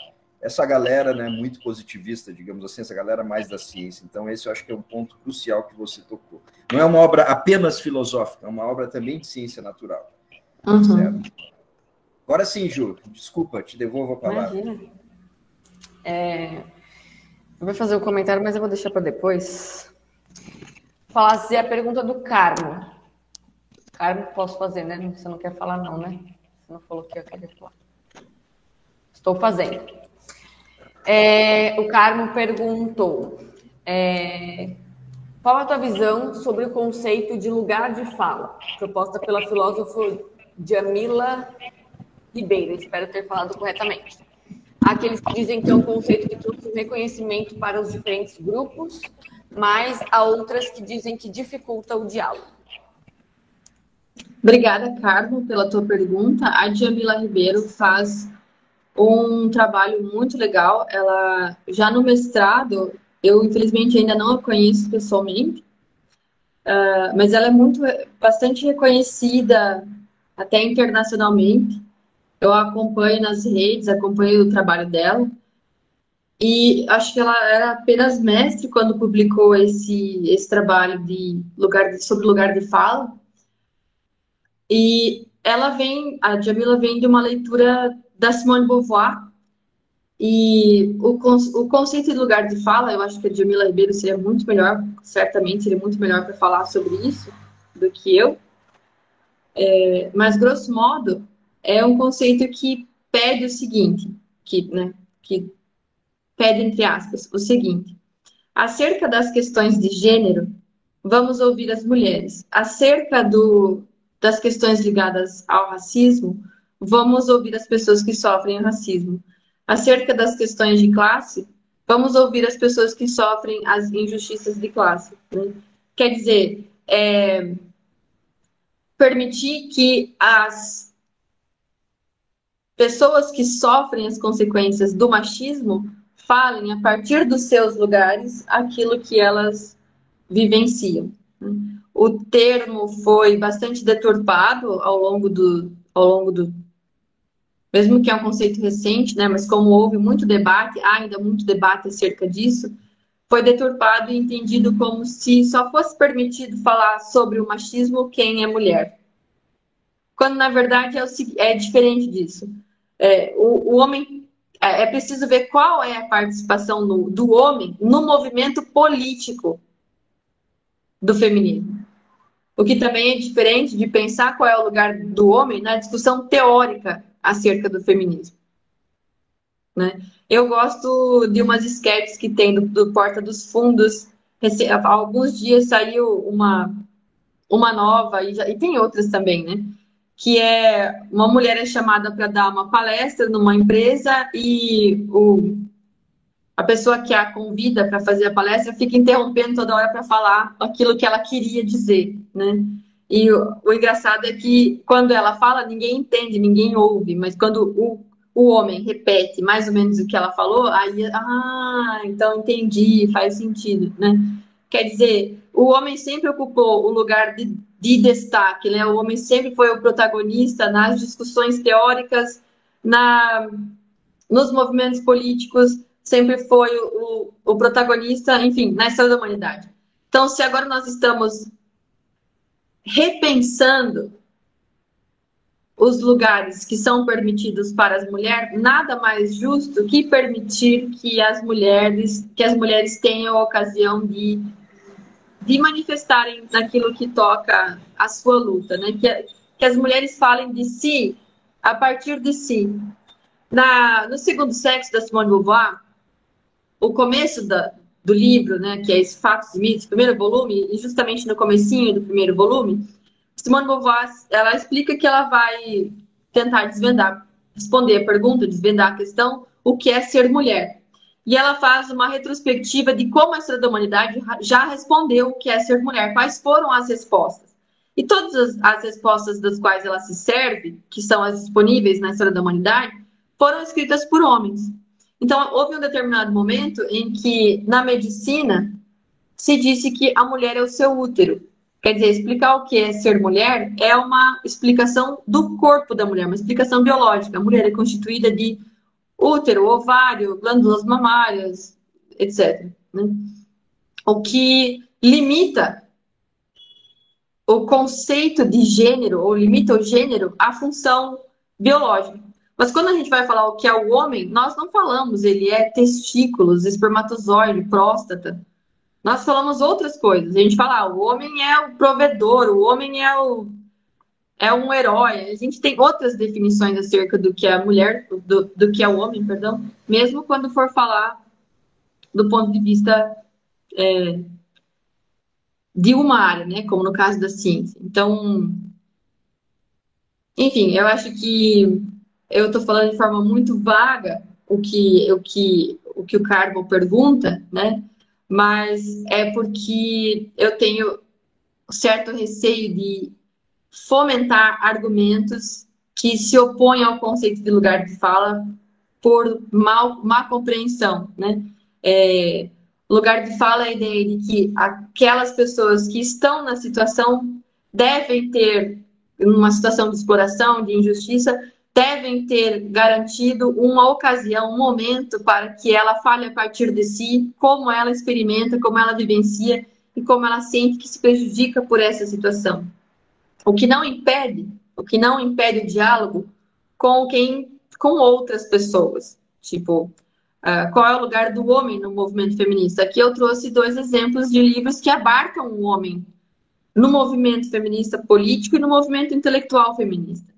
essa galera né, muito positivista, digamos assim, essa galera mais da ciência. Então, esse eu acho que é um ponto crucial que você tocou. Não é uma obra apenas filosófica, é uma obra também de ciência natural. Uhum. Agora sim, Ju, desculpa, te devolvo a palavra. Imagina. É, Eu vou fazer o um comentário, mas eu vou deixar para depois. Fazer a pergunta do Carmo. Carmo, posso fazer, né? Você não quer falar, não, né? Você não falou que queria falar. Estou fazendo. É, o Carmo perguntou: é, qual a tua visão sobre o conceito de lugar de fala, proposta pela filósofa Jamila Ribeiro? Espero ter falado corretamente. Aqueles que dizem que é um conceito que trouxe reconhecimento para os diferentes grupos, mas há outras que dizem que dificulta o diálogo. Obrigada, Carmo, pela tua pergunta. A Jamila Ribeiro faz um trabalho muito legal. Ela já no mestrado, eu infelizmente ainda não a conheço pessoalmente, uh, mas ela é muito bastante reconhecida até internacionalmente. Eu a acompanho nas redes, acompanho o trabalho dela. E acho que ela era apenas mestre quando publicou esse, esse trabalho de lugar de, sobre lugar de fala. E ela vem, a Jamila vem de uma leitura da Simone Beauvoir. E o, o conceito de lugar de fala, eu acho que a Jamila Ribeiro seria muito melhor, certamente seria muito melhor para falar sobre isso do que eu. É, mas, grosso modo, é um conceito que pede o seguinte, que, né, que pede, entre aspas, o seguinte. Acerca das questões de gênero, vamos ouvir as mulheres. Acerca do, das questões ligadas ao racismo, vamos ouvir as pessoas que sofrem racismo. Acerca das questões de classe, vamos ouvir as pessoas que sofrem as injustiças de classe. Né? Quer dizer, é, permitir que as pessoas que sofrem as consequências do machismo falem a partir dos seus lugares aquilo que elas vivenciam. O termo foi bastante deturpado ao longo do, ao longo do mesmo que é um conceito recente, né, mas como houve muito debate, há ainda muito debate acerca disso, foi deturpado e entendido como se só fosse permitido falar sobre o machismo quem é mulher. Quando, na verdade, é, o, é diferente disso. É, o, o, homem. É, é, preciso ver qual é a participação no, do homem no movimento político do feminismo. O que também é diferente de pensar qual é o lugar do homem na discussão teórica acerca do feminismo. Né? Eu gosto de umas sketches que tem do, do Porta dos Fundos. Há alguns dias saiu uma, uma nova, e, já, e tem outras também, né? Que é uma mulher é chamada para dar uma palestra numa empresa e o, a pessoa que a convida para fazer a palestra fica interrompendo toda hora para falar aquilo que ela queria dizer, né? E o, o, engraçado é que quando ela fala, ninguém entende, ninguém ouve, mas quando o, o homem repete mais ou menos o que ela falou, aí, ah, então entendi, faz sentido, né? Quer dizer, o homem sempre ocupou o lugar de, de destaque, né? O homem sempre foi o protagonista nas discussões teóricas, na, nos movimentos políticos, sempre foi o, o protagonista, enfim, na história da humanidade. Então, se agora nós estamos repensando os lugares que são permitidos para as mulheres, nada mais justo que permitir que as mulheres, que as mulheres tenham a ocasião de, de manifestarem naquilo que toca a sua luta, né? Que, que as mulheres falem de si a partir de si. Na, no segundo sexo da Simone Beauvoir, o começo da, do livro, né, que é esse Fatos e Mitos, primeiro volume, e justamente no comecinho do primeiro volume, Simone Beauvoir, ela explica que ela vai tentar desvendar, responder a pergunta, desvendar a questão, o que é ser mulher. E ela faz uma retrospectiva de como a história da humanidade já respondeu o que é ser mulher, quais foram as respostas. E todas as, as respostas das quais ela se serve, que são as disponíveis na história da humanidade, foram escritas por homens. Então, houve um determinado momento em que, na medicina, se disse que a mulher é o seu útero. Quer dizer, explicar o que é ser mulher é uma explicação do corpo da mulher, uma explicação biológica. A mulher é constituída de útero, ovário, glândulas mamárias, etc. Né? O que limita o conceito de gênero, ou limita o gênero, à função biológica. Mas quando a gente vai falar o que é o homem, nós não falamos ele é testículos, espermatozoide, próstata. Nós falamos outras coisas. A gente fala, ah, o homem é o provedor, o homem é o é um herói. A gente tem outras definições acerca do que é a mulher, do, do que é o homem, perdão, mesmo quando for falar do ponto de vista é, de uma área, né? Como no caso da ciência. Então, enfim, eu acho que eu estou falando de forma muito vaga o que, o que, o que o pergunta, né? Mas é porque eu tenho certo receio de fomentar argumentos que se opõem ao conceito de lugar de fala por mal, má compreensão, né? É, lugar de fala é a ideia de que aquelas pessoas que estão na situação devem ter, numa situação de exploração, de injustiça, devem ter garantido uma ocasião, um momento para que ela fale a partir de si, como ela experimenta, como ela vivencia e como ela sente que se prejudica por essa situação. O que não impede, o que não impede o diálogo com quem, com outras pessoas. Tipo, uh, qual é o lugar do homem no movimento feminista? Aqui eu trouxe dois exemplos de livros que abarcam o homem no movimento feminista político e no movimento intelectual feminista.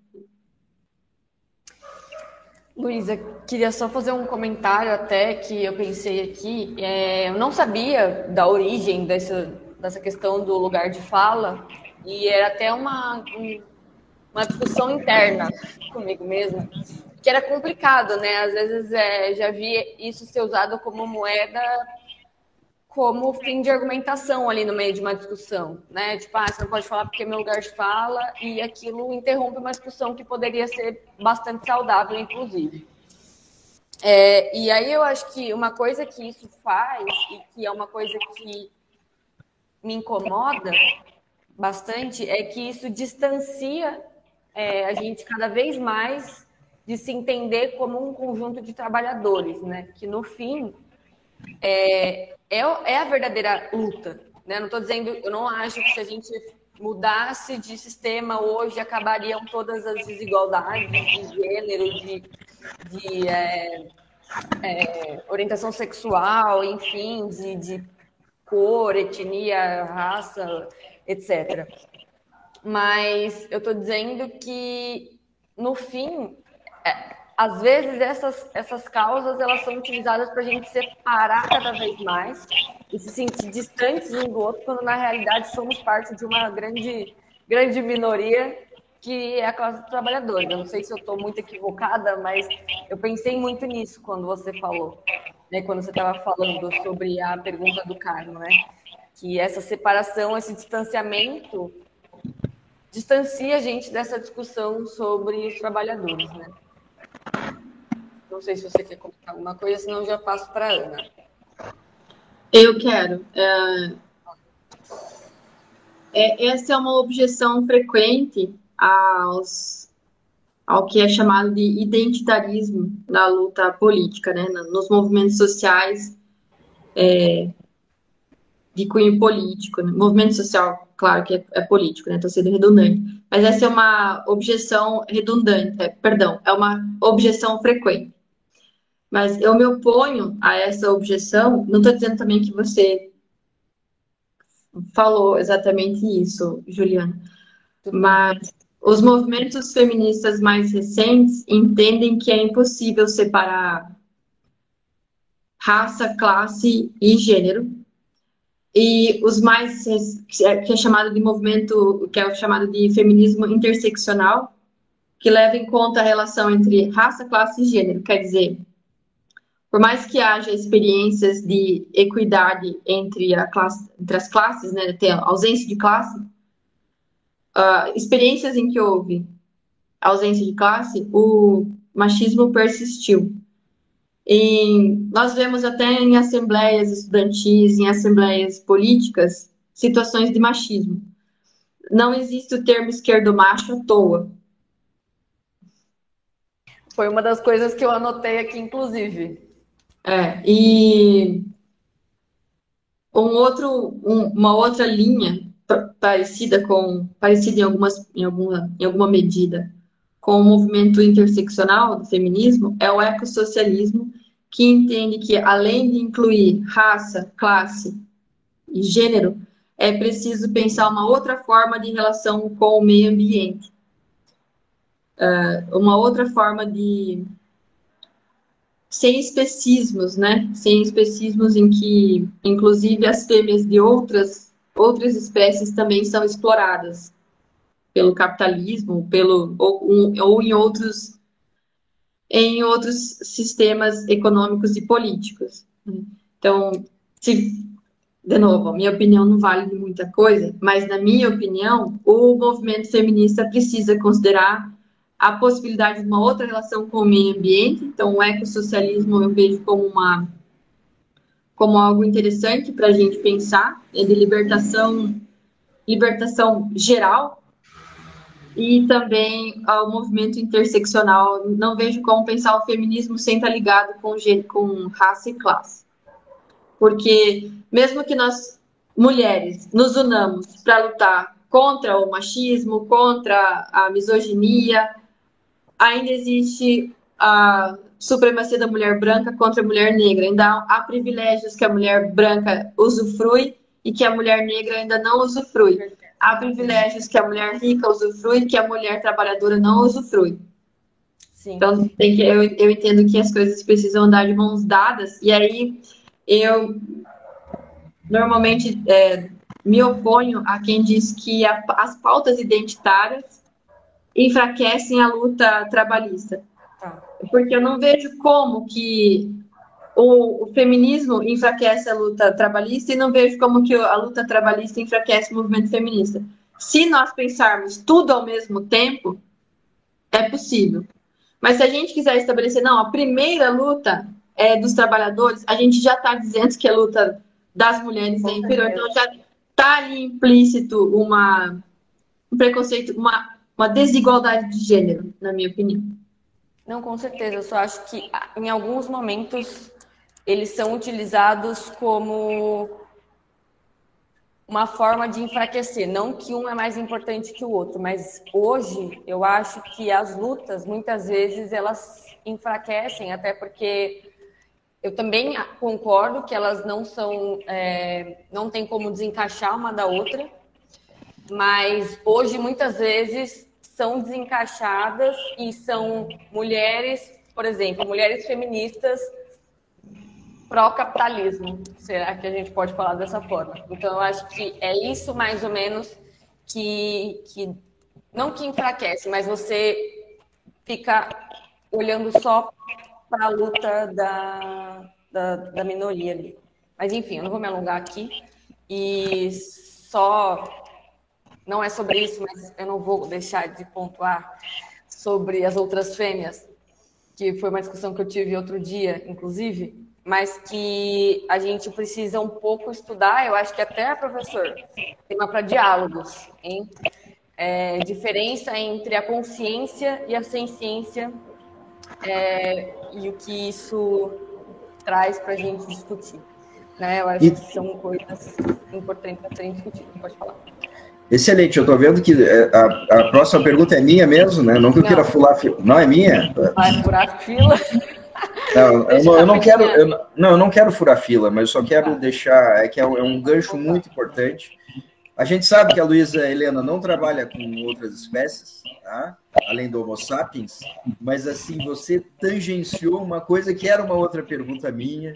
Luísa, queria só fazer um comentário até que eu pensei aqui. É, eu não sabia da origem dessa, dessa questão do lugar de fala e era até uma, uma discussão interna comigo mesma, que era complicado, né? Às vezes é, já vi isso ser usado como moeda como fim de argumentação ali no meio de uma discussão, né? Tipo, ah, você não pode falar porque é meu lugar de fala, e aquilo interrompe uma discussão que poderia ser bastante saudável, inclusive. É, e aí eu acho que uma coisa que isso faz, e que é uma coisa que me incomoda bastante, é que isso distancia é, a gente cada vez mais de se entender como um conjunto de trabalhadores, né? Que no fim é, é, é a verdadeira luta. Né? Não estou dizendo, eu não acho que se a gente mudasse de sistema hoje acabariam todas as desigualdades de gênero, de, de é, é, orientação sexual, enfim, de, de cor, etnia, raça, etc. Mas eu estou dizendo que, no fim, é, às vezes essas, essas causas elas são utilizadas para a gente separar cada vez mais e se sentir distantes um do outro, quando na realidade somos parte de uma grande, grande minoria que é a classe trabalhadora. Eu não sei se eu estou muito equivocada, mas eu pensei muito nisso quando você falou, né, quando você estava falando sobre a pergunta do Carmo, né? Que essa separação, esse distanciamento distancia a gente dessa discussão sobre os trabalhadores, né? Não sei se você quer comentar alguma coisa, senão eu já passo para a Ana. Eu quero. É... É, essa é uma objeção frequente aos, ao que é chamado de identitarismo na luta política, né? nos movimentos sociais é, de cunho político. Né? Movimento social, claro que é, é político, né? Estou sendo redundante. Mas essa é uma objeção redundante, é, perdão, é uma objeção frequente. Mas eu me oponho a essa objeção, não estou dizendo também que você falou exatamente isso, Juliana, mas os movimentos feministas mais recentes entendem que é impossível separar raça, classe e gênero. E os mais que é chamado de movimento, que é chamado de feminismo interseccional, que leva em conta a relação entre raça, classe e gênero, quer dizer, por mais que haja experiências de equidade entre, a classe, entre as classes, né, ter ausência de classe, uh, experiências em que houve ausência de classe, o machismo persistiu. E nós vemos até em assembleias estudantis, em assembleias políticas, situações de machismo. Não existe o termo esquerdo macho à toa. Foi uma das coisas que eu anotei aqui, inclusive. É, e um outro, um, uma outra linha parecida com parecida em algumas em alguma em alguma medida com o movimento interseccional do feminismo é o ecossocialismo, que entende que, além de incluir raça, classe e gênero, é preciso pensar uma outra forma de relação com o meio ambiente. Uh, uma outra forma de. sem especismos, né? Sem especismos em que, inclusive, as fêmeas de outras, outras espécies também são exploradas pelo capitalismo, pelo ou, ou em outros em outros sistemas econômicos e políticos. Né? Então, se, de novo, minha opinião não vale muita coisa, mas na minha opinião, o movimento feminista precisa considerar a possibilidade de uma outra relação com o meio ambiente. Então, o ecossocialismo eu vejo como uma como algo interessante para a gente pensar, é de libertação libertação geral e também ao movimento interseccional. Não vejo como pensar o feminismo sem estar ligado com, com raça e classe. Porque, mesmo que nós, mulheres, nos unamos para lutar contra o machismo, contra a misoginia, ainda existe a supremacia da mulher branca contra a mulher negra. Ainda há privilégios que a mulher branca usufrui e que a mulher negra ainda não usufrui há privilégios que a mulher rica usufrui e que a mulher trabalhadora não usufrui. Sim. Então, tem que, eu, eu entendo que as coisas precisam andar de mãos dadas, e aí eu normalmente é, me oponho a quem diz que a, as pautas identitárias enfraquecem a luta trabalhista. Tá. Porque eu não vejo como que o, o, feminismo enfraquece a luta trabalhista e não vejo como que a luta trabalhista enfraquece o movimento feminista. Se nós pensarmos tudo ao mesmo tempo, é possível. Mas se a gente quiser estabelecer, não, a primeira luta é dos trabalhadores, a gente já está dizendo que a luta das mulheres é inferior, então já está ali implícito uma, um preconceito, uma, uma desigualdade de gênero, na minha opinião. Não, com certeza. Eu só acho que em alguns momentos eles são utilizados como uma forma de enfraquecer. Não que um é mais importante que o outro, mas hoje eu acho que as lutas, muitas vezes, elas enfraquecem, até porque eu também concordo que elas não são, é, não tem como desencaixar uma da outra, mas hoje muitas vezes são desencaixadas e são mulheres, por exemplo, mulheres feministas pró-capitalismo. Será que a gente pode falar dessa forma? Então, eu acho que é isso mais ou menos que, que não que enfraquece, mas você fica olhando só para a luta da, da, da, minoria ali. Mas, enfim, eu não vou me alongar aqui. E só. Não é sobre isso, mas eu não vou deixar de pontuar sobre as outras fêmeas, que foi uma discussão que eu tive outro dia, inclusive mas que a gente precisa um pouco estudar, eu acho que até, professor, tema para diálogos, hein? É, diferença entre a consciência e a ciência é, e o que isso traz para a gente discutir. Né? Eu acho e... que são coisas importantes para serem discutidas. Pode falar. Excelente, eu estou vendo que é, a, a, próxima pergunta é minha mesmo, né? Não que eu não. queira fular fila. Não, é minha? Vai furar fila. Não, eu não, eu não quero, eu, não, eu não quero furar fila, mas eu só quero tá. deixar, é que é um, é um gancho muito importante. A gente sabe que a Luísa Helena não trabalha com outras espécies, tá? além do Homo sapiens, mas assim, você tangenciou uma coisa que era uma outra pergunta minha,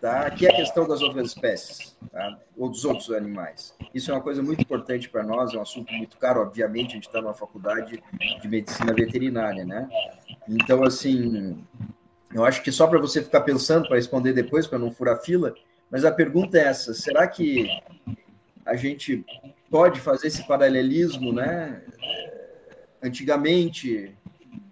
tá? que é a questão das outras espécies, tá? ou dos outros animais. Isso é uma coisa muito importante para nós, é um assunto muito caro, obviamente, a gente está numa faculdade de medicina veterinária, né? Então, assim, eu acho que só para você ficar pensando, para responder depois, para não furar fila, mas a pergunta é essa: será que a gente pode fazer esse paralelismo, né? Antigamente,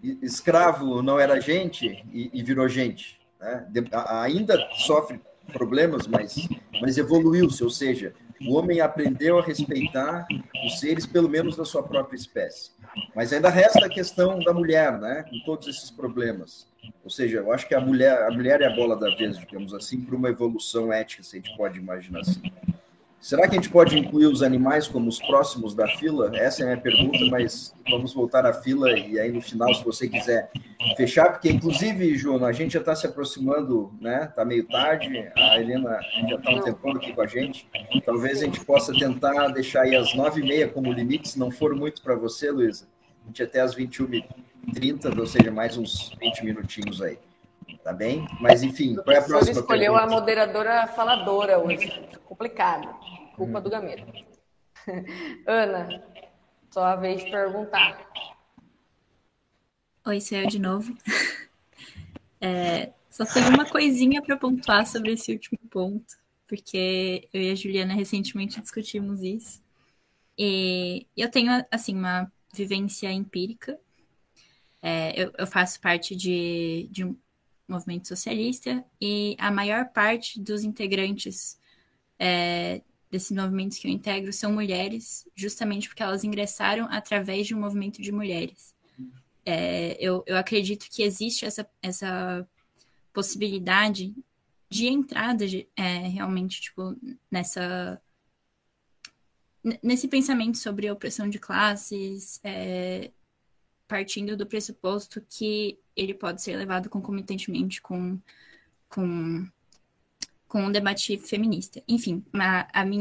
escravo não era gente e, e virou gente. Né? ainda sofre problemas, mas, mas evoluiu-se, ou seja, o homem aprendeu a respeitar os seres, pelo menos da sua própria espécie. Mas ainda resta a questão da mulher, né? Com todos esses problemas. Ou seja, eu acho que a mulher, a mulher é a bola da vez, digamos assim, para uma evolução ética, se a gente pode imaginar assim. Será que a gente pode incluir os animais como os próximos da fila? Essa é a minha pergunta, mas vamos voltar à fila e aí no final, se você quiser fechar, porque inclusive, João, a gente já está se aproximando, né? Está meio tarde, a Helena já está um tempão aqui com a gente. Talvez a gente possa tentar deixar aí às nove e meia como limite, se não for muito para você, Luísa. A gente até às 21h30, ou seja, mais uns 20 minutinhos aí. Tá bem? Mas enfim, qual é a próxima Você escolheu pergunta? a moderadora faladora hoje. Complicado. Culpa hum. do Gamero. Ana, só a vez de perguntar. Oi, sou eu de novo. É, só tenho uma coisinha para pontuar sobre esse último ponto, porque eu e a Juliana recentemente discutimos isso. E eu tenho, assim, uma vivência empírica. É, eu, eu, faço parte de, de um movimento socialista e a maior parte dos integrantes é, desses movimentos que eu integro são mulheres, justamente porque elas ingressaram através de um movimento de mulheres. É, eu, eu acredito que existe essa, essa possibilidade de entrada de, é, realmente tipo nessa nesse pensamento sobre a opressão de classes é, partindo do pressuposto que ele pode ser levado concomitantemente com, com, com um debate feminista. Enfim, a, a minha